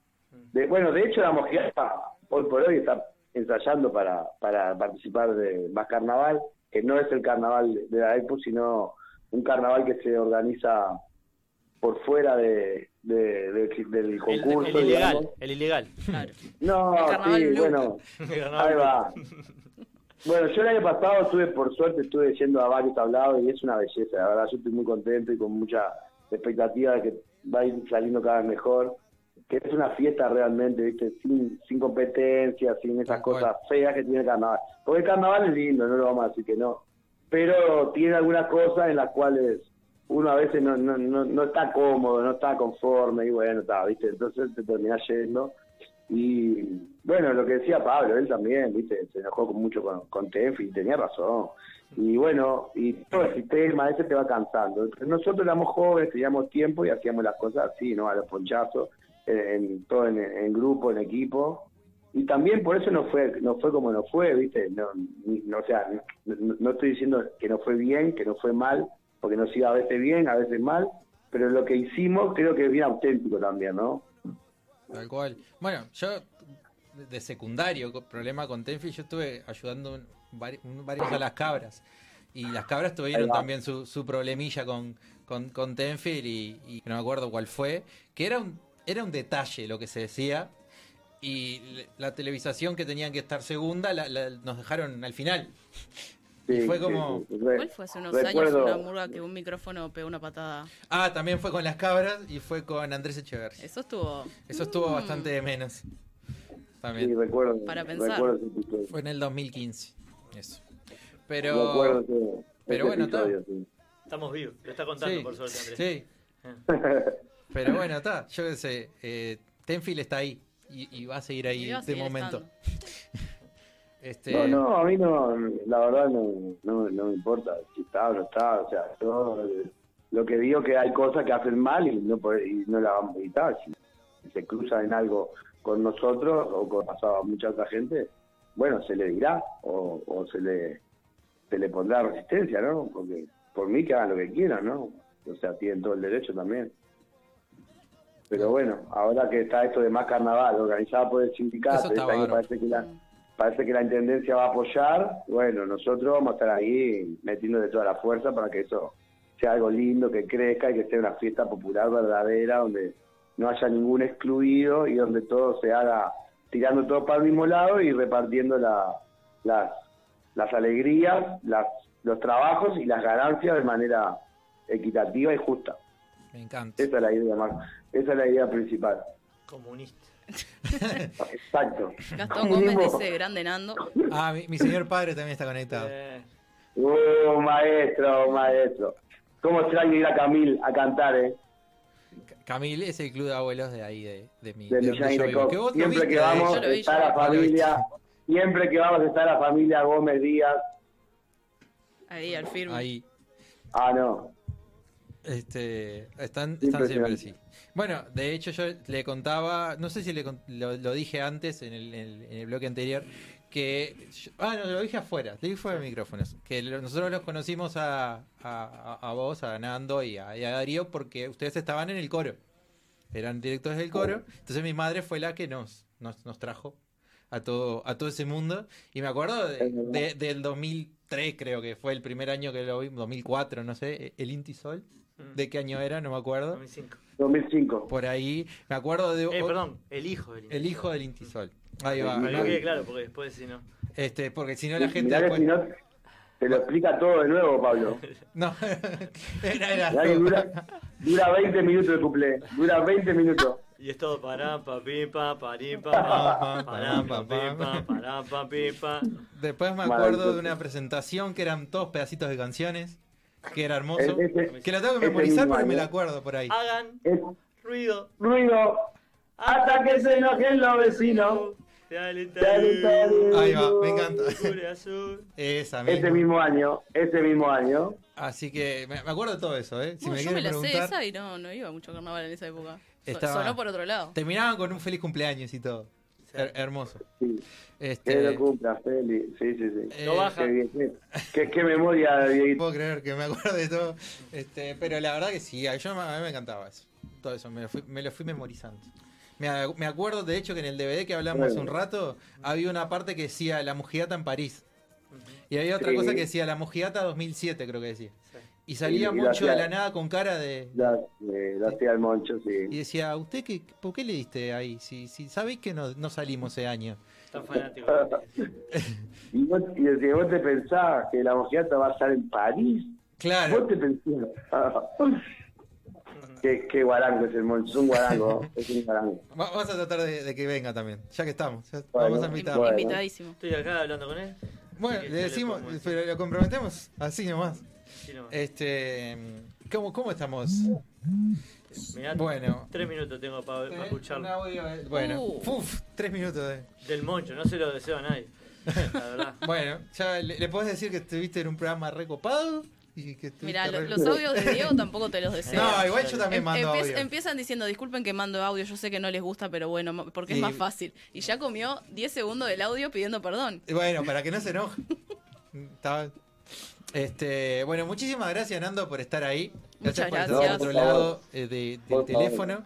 Speaker 16: de- bueno, de hecho la mojigata hoy por hoy está ensayando para, para participar de más carnaval, que no es el carnaval de la Expo, sino un carnaval que se organiza por fuera de, de- de- del
Speaker 5: El,
Speaker 16: concurso.
Speaker 5: el ilegal, el ilegal.
Speaker 16: No,
Speaker 5: El
Speaker 16: sí,
Speaker 5: blue.
Speaker 16: bueno, ahí va. Bueno, yo el año pasado estuve, por suerte, estuve yendo a varios tablados y es una belleza, la verdad, yo estoy muy contento y con mucha expectativa de que va a ir saliendo cada vez mejor, que es una fiesta realmente, ¿viste? Sin, sin competencia, sin esas cosas feas que tiene el carnaval. Porque el carnaval es lindo, no lo vamos a decir que no, pero tiene algunas cosas en las cuales uno a veces no, no, no, no está cómodo, no está conforme y bueno, está, ¿viste? Entonces te terminás yendo. Y bueno, lo que decía Pablo, él también, ¿viste? Se enojó con mucho con, con Tenfi y tenía razón. Y bueno, y todo el sistema ese te va cansando. Nosotros éramos jóvenes, teníamos tiempo y hacíamos las cosas así, ¿no? A los ponchazos, en, todo en, grupo, en equipo. Y también por eso no fue no fue como no fue, ¿viste? No, no, o sea, no, no estoy diciendo que no fue bien, que no fue mal, porque nos iba a veces bien, a veces mal, pero lo que hicimos creo que es bien auténtico también, ¿no?
Speaker 3: Tal cual. Bueno, yo de secundario, problema con Tenfi, yo estuve ayudando un, vari- un- varios a las cabras. Y las cabras tuvieron también su, su problemilla con, con, con Tenfield y, y no me acuerdo cuál fue. Que era un, era un detalle lo que se decía. Y la televisación que tenían que estar segunda la- la- nos dejaron al final.
Speaker 16: Sí,
Speaker 3: fue
Speaker 16: sí,
Speaker 3: como...
Speaker 16: sí, re-
Speaker 4: ¿Cuál fue hace unos
Speaker 16: recuerdo-
Speaker 4: años una murga que un micrófono pegó una patada?
Speaker 3: Ah, también fue con las cabras y fue con Andrés Echeverri.
Speaker 4: Eso estuvo.
Speaker 3: Eso estuvo
Speaker 4: Mm.
Speaker 3: bastante de menos. También.
Speaker 16: Sí, recuerdo.
Speaker 4: Para pensar.
Speaker 16: recuerdo.
Speaker 3: Fue en el 2015. Eso. Pero.
Speaker 16: Recuerdo ese-
Speaker 3: pero bueno, está.
Speaker 16: episodio, sí.
Speaker 5: Estamos vivos, lo está contando
Speaker 3: Sí,
Speaker 5: por suerte, Andrés.
Speaker 3: sí. Pero bueno, está. Yo qué sé. Eh, Tenfield está ahí. Y, y va a seguir ahí de
Speaker 4: seguir
Speaker 3: momento. este,
Speaker 16: No, no, a mí no, la verdad no, no, no me importa si está o no está, o sea, yo lo que digo que hay cosas que hacen mal y no, y no las vamos a evitar. Si, se cruzan en algo con nosotros o con pasado a mucha otra gente, bueno, se le dirá o, o se le se le pondrá resistencia, ¿no? Porque por mí que hagan lo que quieran, ¿no? O sea, tienen todo el derecho también. Pero bueno, ahora que está esto de más carnaval organizado por el sindicato, este año parece que la parece que la intendencia va a apoyar, bueno, nosotros vamos a estar ahí metiendo de toda la fuerza para que eso sea algo lindo, que crezca y que sea una fiesta popular verdadera donde no haya ningún excluido y donde todo se haga tirando todo para el mismo lado y repartiendo la- las, las alegrías, las, los trabajos y las ganancias de manera equitativa y justa.
Speaker 3: Me encanta.
Speaker 16: Esa es la idea, Marco. Esa es la idea principal.
Speaker 5: Comunista.
Speaker 16: Exacto.
Speaker 4: Gastón Gómez dice grande Nando.
Speaker 3: Ah, mi, mi señor padre también está conectado.
Speaker 5: Eh,
Speaker 16: Oh, maestro, maestro. ¿Cómo extraño ir a Camil a cantar, eh?
Speaker 3: Camil es el club de abuelos de ahí, de, de mi.
Speaker 16: De
Speaker 3: de yo vivo. Que vos
Speaker 16: Siempre que vamos
Speaker 3: hecho.
Speaker 16: está la familia, siempre que vamos está la familia Gómez Díaz.
Speaker 4: Ahí, al firme.
Speaker 3: Ahí.
Speaker 16: Ah, no.
Speaker 3: Este, están, están siempre así. Bueno, de hecho yo le contaba, no sé si le lo, lo dije antes en el, en el- bloque anterior, que... yo- ah, no, lo dije afuera, lo dije fuera de micrófonos. Que lo- nosotros los conocimos a, a, a vos, a Nando y a, y a Darío porque ustedes estaban en el coro. Eran directores del coro. Entonces mi madre fue la que nos, nos, nos trajo a todo, a todo ese mundo. Y me acuerdo de- de- del 2003, creo que fue el primer año que lo vi, 2004, no sé, el Intisol. ¿De qué año era? No me acuerdo.
Speaker 5: 2005.
Speaker 16: 2005.
Speaker 3: Por ahí, me acuerdo de...
Speaker 5: Eh, perdón, el hijo del
Speaker 3: El hijo del Intisol. Ahí va.
Speaker 5: Para que quede claro, porque después si no.
Speaker 3: Este, porque si no la gente...
Speaker 16: Mirá que
Speaker 3: después-
Speaker 16: si no, te lo explica todo de nuevo, Pablo.
Speaker 3: No, era, era
Speaker 16: dura, dura 20 minutos de cuplé. Dura 20 minutos.
Speaker 5: Y es todo para pa pipa, parimpa, pa, para pa pipa, para pa pipa.
Speaker 3: Después me acuerdo de una presentación que eran todos pedacitos de canciones, que era hermoso.
Speaker 16: Ese-
Speaker 3: que la tengo que memorizar, pero me la acuerdo por ahí.
Speaker 5: Hagan
Speaker 16: Es-
Speaker 5: ruido.
Speaker 16: ruido hasta que se enojen los vecinos.
Speaker 5: Dale,
Speaker 16: Dale, dale.
Speaker 3: Ahí va, me encanta. Esa
Speaker 16: Ese mismo año, ese mismo año.
Speaker 3: Así que me, acuerdo de todo eso, ¿eh? Si
Speaker 4: No,
Speaker 3: me
Speaker 4: yo me la sé esa y no, no iba mucho carnaval en esa época.
Speaker 3: Estaba-
Speaker 4: Sonó por otro lado.
Speaker 3: terminaban con un feliz cumpleaños y todo. Her- hermoso.
Speaker 16: Sí.
Speaker 3: Este,
Speaker 16: Que lo cumpla, Feli. Sí, sí, sí.
Speaker 3: Eh, Lo baja.
Speaker 16: Qué, qué, qué- qué memoria, Dieguito.
Speaker 3: puedo creer que me acuerdo de todo. Este, pero la verdad que sí, a, yo, a mí me encantaba eso. Todo eso, me lo fui, me lo fui memorizando. Me, acuerdo, de hecho, que en el DVD que hablamos hace un rato, había una parte que decía La Mojigata en París. Y había otra
Speaker 16: Sí.
Speaker 3: cosa que decía La Mojigata 2007, creo que decía. Y salía
Speaker 16: Y- y
Speaker 3: de la nada con cara de...
Speaker 16: La, eh, la hacía el Moncho, sí.
Speaker 3: Y decía, ¿usted qué, por qué le diste ahí? Si, si sabéis que no, no salimos ese año.
Speaker 5: Tan fanático.
Speaker 16: y, vos, y decía, vos te pensabas que la mojiata va a estar en París.
Speaker 3: Claro.
Speaker 16: Vos te pensabas. qué, qué guarango es el Moncho, es un guarango, es un guarango.
Speaker 3: Va- Vamos a tratar de, de que venga también, ya que estamos. ya
Speaker 16: Bueno,
Speaker 3: vamos a invitar.
Speaker 16: bueno.
Speaker 4: Invitadísimo.
Speaker 5: Estoy acá hablando con él.
Speaker 3: Bueno, le decimos, pero lo comprometemos así nomás. Este, ¿cómo, cómo estamos?
Speaker 5: Mirá,
Speaker 3: Bueno.
Speaker 5: Tres minutos tengo para, para escucharlo.
Speaker 3: Bueno,
Speaker 4: Uh.
Speaker 3: uf, tres minutos de.
Speaker 5: Del moncho, no se lo deseo a nadie. La verdad.
Speaker 3: Bueno, ya le, le podés decir que estuviste en un programa recopado y que
Speaker 4: Mira, los audios de Diego tampoco te los deseo.
Speaker 3: No, igual yo también mando
Speaker 4: Empie-
Speaker 3: audio.
Speaker 4: Empiezan diciendo, disculpen que mando audio, yo sé que no les gusta, pero bueno, porque
Speaker 3: Sí.
Speaker 4: es más fácil. Y ya comió 10 segundos del audio pidiendo perdón.
Speaker 3: Y Bueno, para que no se enoje. Este, bueno, muchísimas gracias Nando por estar ahí. Gracias
Speaker 4: Muchas
Speaker 3: por estar
Speaker 4: gracias.
Speaker 3: otro lado eh, de- del teléfono.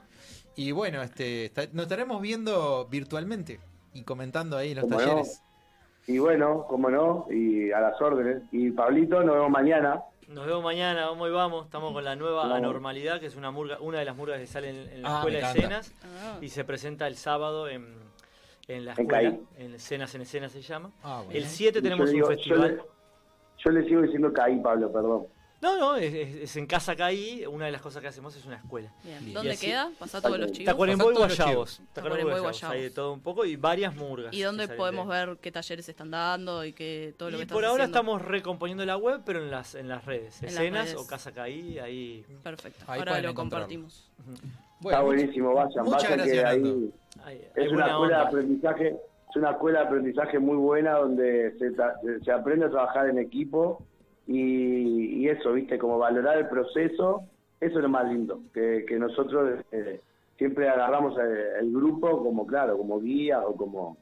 Speaker 3: Y bueno, este, está- nos estaremos viendo virtualmente y comentando ahí en los
Speaker 16: Como no.
Speaker 3: talleres.
Speaker 16: Y bueno, como no, y a las órdenes. Y Pablito, nos vemos mañana.
Speaker 5: Nos vemos mañana, vamos y vamos. Estamos con la nueva
Speaker 16: Vamos.
Speaker 5: Anormalidad, que es una murga, una de las murgas que sale en, en la
Speaker 3: Ah,
Speaker 5: Escuela de. Escenas.
Speaker 4: Ah.
Speaker 5: Y se presenta el sábado en, en la
Speaker 16: En
Speaker 5: escuela. En Escenas en Escenas se llama.
Speaker 3: Ah, bueno.
Speaker 5: El 7
Speaker 16: Yo
Speaker 5: tenemos un
Speaker 16: digo- yo
Speaker 5: festival.
Speaker 16: Yo le sigo diciendo caí, Pablo, perdón.
Speaker 5: No, no, es, es- es en Casa Caí. Una de las cosas que hacemos es una escuela.
Speaker 4: Bien. ¿Dónde
Speaker 5: así-
Speaker 4: queda? Pasá todos los chivos.
Speaker 5: Tacuarembó y Guayabos. Tacuarembó y Guayabos. Hay de todo un poco y varias murgas.
Speaker 4: ¿Y dónde podemos
Speaker 5: de
Speaker 4: ver qué talleres están dando y qué todo lo
Speaker 5: Y
Speaker 4: que
Speaker 5: por ahora
Speaker 4: haciendo?
Speaker 5: estamos recomponiendo la web, pero en las, en las redes.
Speaker 4: En las
Speaker 5: Escenas
Speaker 4: redes.
Speaker 5: o Casa Caí, ahí.
Speaker 4: Perfecto.
Speaker 3: Ahí
Speaker 4: Ahora lo compartimos.
Speaker 3: Bueno,
Speaker 16: Está buenísimo, vayan,
Speaker 3: muchas
Speaker 16: vayan
Speaker 3: gracias,
Speaker 16: que ahí es una escuela de aprendizaje, es una escuela de aprendizaje muy buena donde se, se- aprende a trabajar en equipo y, y eso, viste, como valorar el proceso, eso es lo más lindo, que, que nosotros eh, siempre agarramos el grupo como, claro, como guía o como,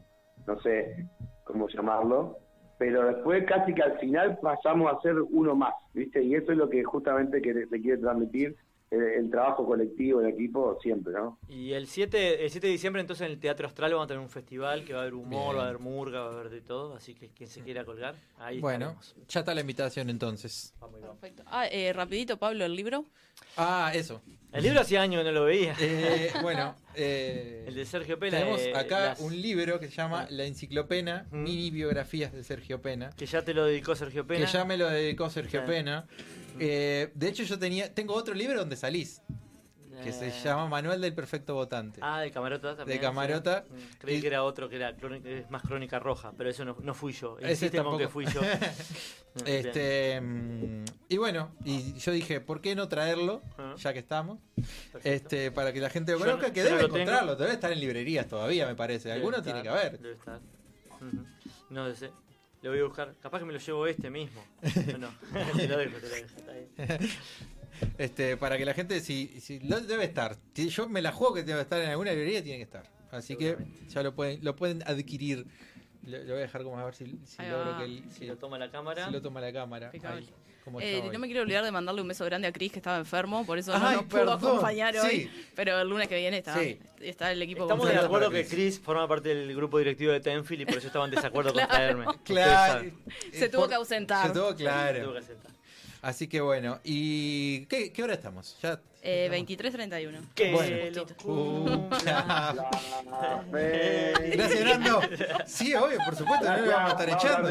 Speaker 16: no sé cómo llamarlo, pero después casi que al final pasamos a ser uno más, viste, y eso es lo que justamente que se quiere transmitir, el, el trabajo colectivo, el equipo, siempre, ¿no?
Speaker 5: Y el 7, el 7 de diciembre entonces en el Teatro Astral vamos a tener un festival que va a haber humor,
Speaker 3: Bien.
Speaker 5: va a haber murga, va a haber de todo, así que quien se quiera colgar, ahí
Speaker 3: Bueno,
Speaker 5: estaremos.
Speaker 3: ya está la invitación entonces.
Speaker 4: Perfecto. Ah, eh, rapidito, Pablo, el libro.
Speaker 3: Ah, eso.
Speaker 5: El libro hacía años que no lo veía.
Speaker 3: Eh, bueno, eh,
Speaker 5: el de Sergio Pena.
Speaker 3: tenemos
Speaker 5: eh,
Speaker 3: acá
Speaker 5: las-
Speaker 3: un libro que se llama La Enciclopena,
Speaker 5: Mm.
Speaker 3: mini biografías de Sergio Pena.
Speaker 5: Que ya te lo dedicó Sergio Pena.
Speaker 3: Que ya me lo dedicó Sergio
Speaker 5: Sí.
Speaker 3: Pena. Eh, de hecho, yo tenía, tengo otro libro donde salís, que se
Speaker 5: Eh,
Speaker 3: llama Manual del Perfecto Votante.
Speaker 5: Ah, de Camarota también.
Speaker 3: De Camarota.
Speaker 5: sí. Mm, Creí
Speaker 3: Y-
Speaker 5: que era otro, que era crónica- es más crónica roja, pero eso no, no fui yo.
Speaker 3: Ese tampoco.
Speaker 5: que fui yo. Bien.
Speaker 3: Este mm, y bueno, y yo dije, ¿por qué no traerlo?
Speaker 5: Ah.
Speaker 3: Ya que estamos.
Speaker 5: Perfecto.
Speaker 3: Este, para que la gente lo conozca,
Speaker 5: no-
Speaker 3: que debe
Speaker 5: tengo.
Speaker 3: encontrarlo, debe estar en librerías todavía, me parece. Alguno tiene que haber.
Speaker 5: Debe estar. No sé. Lo voy a buscar. Capaz que me lo llevo este mismo. No, no. te lo dejo, te lo dejo. Está bien.
Speaker 3: Este, para que la gente, si, si lo debe estar. Si yo me la juego que debe estar en alguna librería, tiene que estar. Así que ya lo pueden, lo pueden adquirir. Lo, lo voy a dejar como a ver si, si logro que el-
Speaker 5: Si lo toma la cámara.
Speaker 3: si lo toma la cámara. Ahí,
Speaker 4: Eh,
Speaker 3: está hoy.
Speaker 4: no me quiero olvidar de mandarle un beso grande a Cris, que estaba enfermo, por eso no nos pudo acompañar hoy.
Speaker 3: sí.
Speaker 4: Pero el lunes que viene está,
Speaker 3: Sí.
Speaker 4: está el equipo
Speaker 5: Estamos de acuerdo que
Speaker 3: Chris.
Speaker 5: Chris forma parte del grupo directivo de Tenfield y por eso estaba en desacuerdo con traerme.
Speaker 3: Claro.
Speaker 4: Se
Speaker 3: Eh,
Speaker 4: tuvo
Speaker 3: por-
Speaker 4: que ausentar.
Speaker 3: Se tuvo claro.
Speaker 5: que aceptar.
Speaker 3: Así que bueno. ¿Y qué, qué hora estamos? Ya.
Speaker 4: Eh, 23.31.
Speaker 5: Que
Speaker 3: Bueno. Uh. Gracias, Nando. Sí, obvio, por supuesto, no lo vamos a estar echando.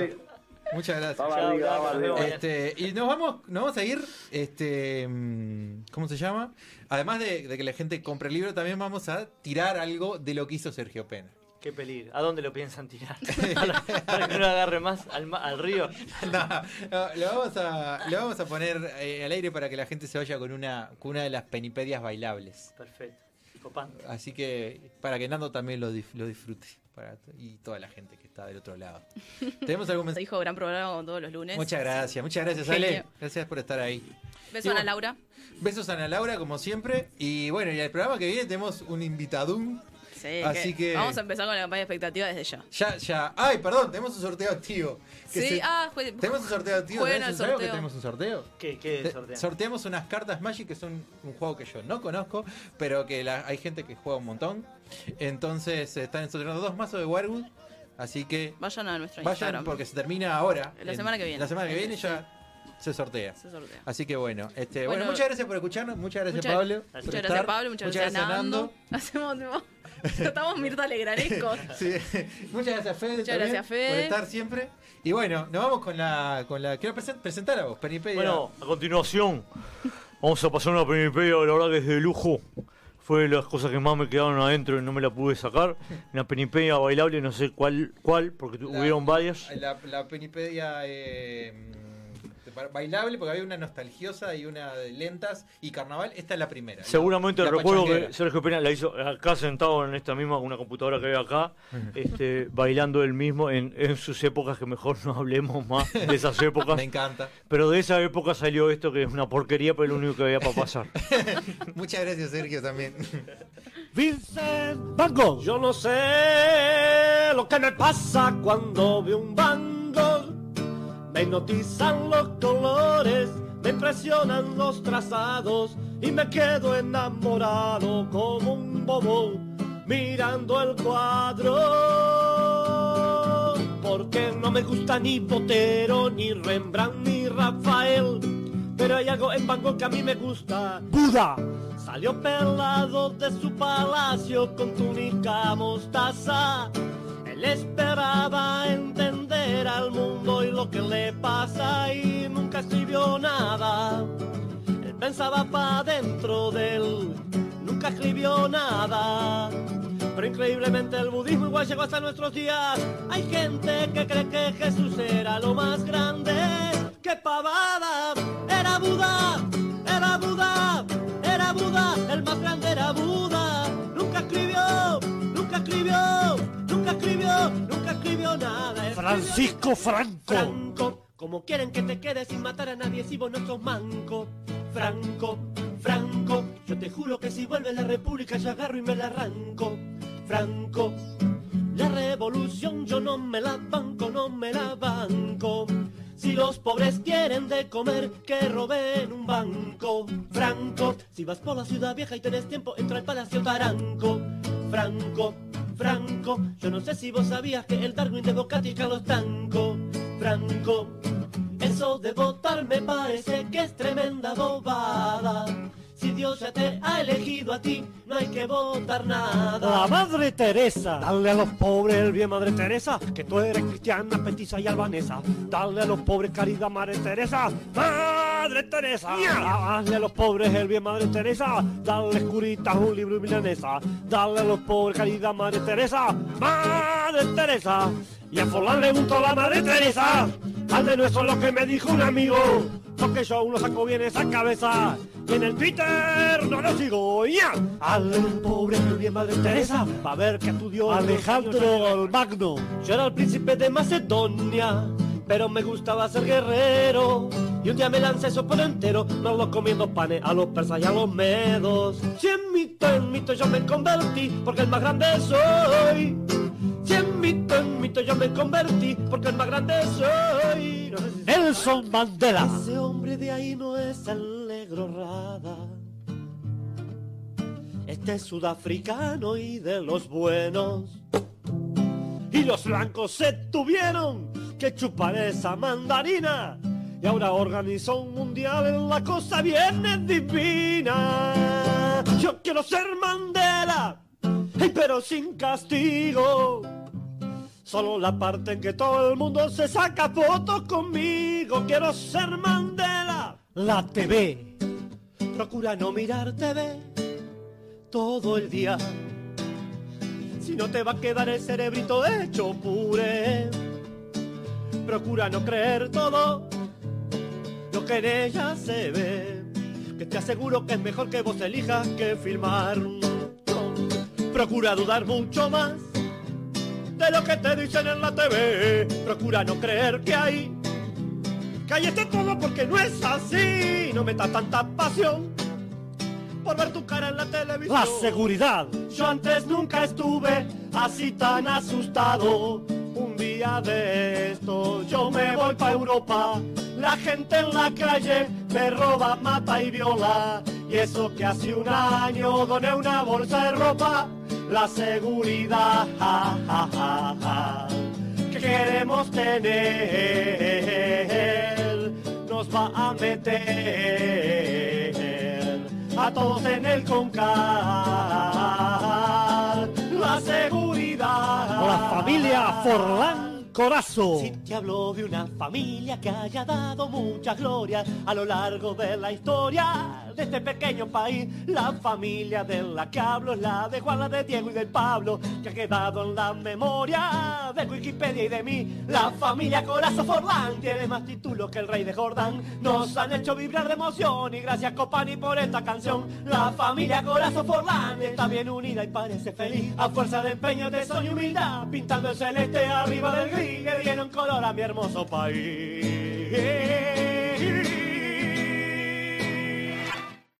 Speaker 3: Muchas gracias.
Speaker 5: Chao, chao.
Speaker 3: Este, y nos vamos, nos vamos a ir, este, mm, ¿cómo se llama? Además de, de que la gente compre el libro, también vamos a tirar algo de lo que hizo Sergio Pena.
Speaker 5: Qué peligro. ¿A dónde lo piensan tirar? para, para que no lo agarre más al, ma- al río.
Speaker 3: No, no, lo, vamos a, lo vamos a poner eh, al aire para que la gente se vaya con una, con una de las penipedias bailables.
Speaker 5: Perfecto. Copando.
Speaker 3: Así que para que Nando también lo, lo disfrute. Para, y toda la gente que está del otro lado. ¿Tenemos algún
Speaker 4: Se
Speaker 3: mensaje?
Speaker 4: dijo gran programa como todos los lunes.
Speaker 3: Muchas gracias, muchas gracias
Speaker 4: Genio.
Speaker 3: Ale. Gracias por estar ahí.
Speaker 4: Beso
Speaker 3: Y
Speaker 4: a Ana Laura.
Speaker 3: Besos a Ana Laura, como siempre. Y bueno, y al programa que viene tenemos un invitadún
Speaker 4: Sí,
Speaker 3: Así que-
Speaker 4: Vamos a empezar con la campaña de expectativa desde ya.
Speaker 3: Ya, ya. Ay, perdón, tenemos un sorteo activo. Que
Speaker 4: Sí,
Speaker 3: se-
Speaker 4: ah, jue-
Speaker 3: Tenemos un sorteo activo.
Speaker 4: jueguen
Speaker 3: ¿tenés
Speaker 4: al
Speaker 3: un sorteo que
Speaker 4: sorteo.
Speaker 3: tenemos un sorteo?
Speaker 5: ¿Qué, qué
Speaker 3: Te-
Speaker 5: sortean?
Speaker 3: Sorteamos unas cartas Magic que son un juego que yo no conozco, pero que la- hay gente que juega un montón. Entonces eh, están sorteando dos mazos de Werewolf. Así que
Speaker 4: Vayan a nuestro
Speaker 3: vayan
Speaker 4: Instagram.
Speaker 3: porque se termina ahora.
Speaker 4: La
Speaker 3: En-
Speaker 4: semana que viene.
Speaker 3: La semana que viene
Speaker 4: Sí.
Speaker 3: ya se sortea.
Speaker 4: Se sortea.
Speaker 3: Así que bueno, este, bueno,
Speaker 4: Bueno,
Speaker 3: muchas gracias por escucharnos, muchas gracias
Speaker 4: Muchas-
Speaker 3: Pablo.
Speaker 4: Muchas gracias
Speaker 3: estar.
Speaker 4: Pablo, muchas, gracias, Nando. Hacemos tipo- Estamos Mirta Legranescos.
Speaker 3: Sí. Muchas gracias Fede.
Speaker 4: Muchas
Speaker 3: también
Speaker 4: gracias, Fede.
Speaker 3: Por estar siempre. Y bueno, nos vamos con la. Con la quiero presen- presentar a vos, Peripedia.
Speaker 5: Bueno, a continuación vamos a pasar una peripedia, la verdad que es de lujo. Fue de las cosas que más me quedaron adentro y no me la pude sacar. Una peripedia bailable, no sé cuál, cuál porque
Speaker 3: La-
Speaker 5: hubieron varias.
Speaker 3: La, la Penipedia eh, bailable, porque había una nostalgiosa y una de lentas y carnaval. Esta es la primera.
Speaker 5: Seguramente
Speaker 3: la, la
Speaker 5: recuerdo que Sergio Pena la hizo acá sentado en esta misma, una computadora que hay acá, este, bailando él mismo en, en sus épocas, que mejor no hablemos más de esas épocas.
Speaker 3: Me encanta.
Speaker 5: Pero de esa época salió esto que es una porquería, pero es lo único que había para pasar.
Speaker 3: Muchas gracias, Sergio, también.
Speaker 1: Vincent Van Gogh. Yo no sé lo que me pasa cuando veo un Van Gogh. Me hipnotizan los colores, me impresionan los trazados y me quedo enamorado como un bobo mirando el cuadro. Porque no me gusta ni Botero, ni Rembrandt, ni Rafael. Pero hay algo en Van Gogh que a mí me gusta. Buda. Salió pelado de su palacio con túnica mostaza. Él esperaba entender al mundo y lo que le pasa y nunca escribió nada. Él pensaba pa' dentro de él, nunca escribió nada. Pero increíblemente el budismo igual llegó hasta nuestros días. Hay gente que cree que Jesús era lo más grande. ¡Qué pavada! Era Buda, escribió, nunca escribió nada. Escribió
Speaker 14: Francisco Franco.
Speaker 1: Franco, como quieren que te quedes sin matar a nadie si vos no sos manco. Franco, Franco, yo te juro que si vuelve la república yo agarro y me la arranco. Franco, la revolución yo no me la banco, no me la banco. Si los pobres quieren de comer, que roben un banco. Franco, si vas por la ciudad vieja y tenés tiempo, entra al Palacio Taranco. Franco, Franco, yo no sé si vos sabías que el Darwin de Bocati y Carlos Tanco. Franco, eso de votar me parece que es tremenda bobada. Si Dios ya te ha elegido a ti, no hay que votar nada.
Speaker 14: La Madre Teresa. Dale a los pobres el bien, Madre Teresa, que tú eres cristiana, petiza y albanesa. Dale a los pobres caridad, Madre Teresa. Madre Teresa. Dale a los pobres el bien, Madre Teresa. Dale curitas un libro y milanesa. Dale a los pobres caridad, Madre Teresa. Madre Teresa. Y a Forlán le gustó la Madre Teresa. Al de nuestro lo que me dijo un amigo. Porque yo aún lo saco bien esa cabeza. Y en el Twitter no lo sigo. ¡Ya! Al pobre bien Madre Teresa. Va a ver que estudió
Speaker 1: Alejandro el Magno. Yo era el príncipe de Macedonia, pero me gustaba ser guerrero. Y un día me lancé eso por entero, no lo comiendo panes a los persas y a los medos. Si en mito en mito yo me convertí, porque el más grande soy. Si en mito en mito yo me convertí, porque el más grande soy.
Speaker 14: Nelson Mandela.
Speaker 1: Ese hombre de ahí no es el negro rada. Este es sudafricano y de los buenos. Y los blancos se tuvieron que chupar esa mandarina. Y ahora organizó un mundial en la cosa viene divina. Yo quiero ser Mandela, pero sin castigo. Solo la parte en que todo el mundo se saca fotos conmigo. Quiero ser Mandela.
Speaker 14: La TV.
Speaker 1: Procura no mirar TV todo el día. Si no te va a quedar el cerebrito hecho puré. Procura no creer todo lo que en ella se ve. Que te aseguro que es mejor que vos elijas que filmar. Procura dudar mucho más de lo que te dicen en la TV. Procura no creer que hay. Cállate todo porque no es así. No metas tanta pasión por ver tu cara en la televisión.
Speaker 14: La seguridad.
Speaker 1: Yo antes nunca estuve así tan asustado. Un día de esto yo me voy pa' Europa. La gente en la calle me roba, mata y viola. Y eso que hace un año doné una bolsa de ropa. La seguridad que queremos tener nos va a meter a todos en el concal. La seguridad.
Speaker 14: La familia Forlán Corazo.
Speaker 1: Si te hablo de una familia que haya dado muchas glorias a lo largo de la historia de este pequeño país, la familia de la que hablo es la de Juan, la de Diego y del Pablo, que ha quedado en la memoria de Wikipedia y de mí. La familia Corazo Forlán tiene más títulos que el rey de Jordán. Nos han hecho vibrar de emoción y gracias Copani por esta canción. La familia Corazo Forlán está bien unida y parece feliz a fuerza de empeño, de y humildad, pintando el celeste arriba del gris que dieron color a mi hermoso país.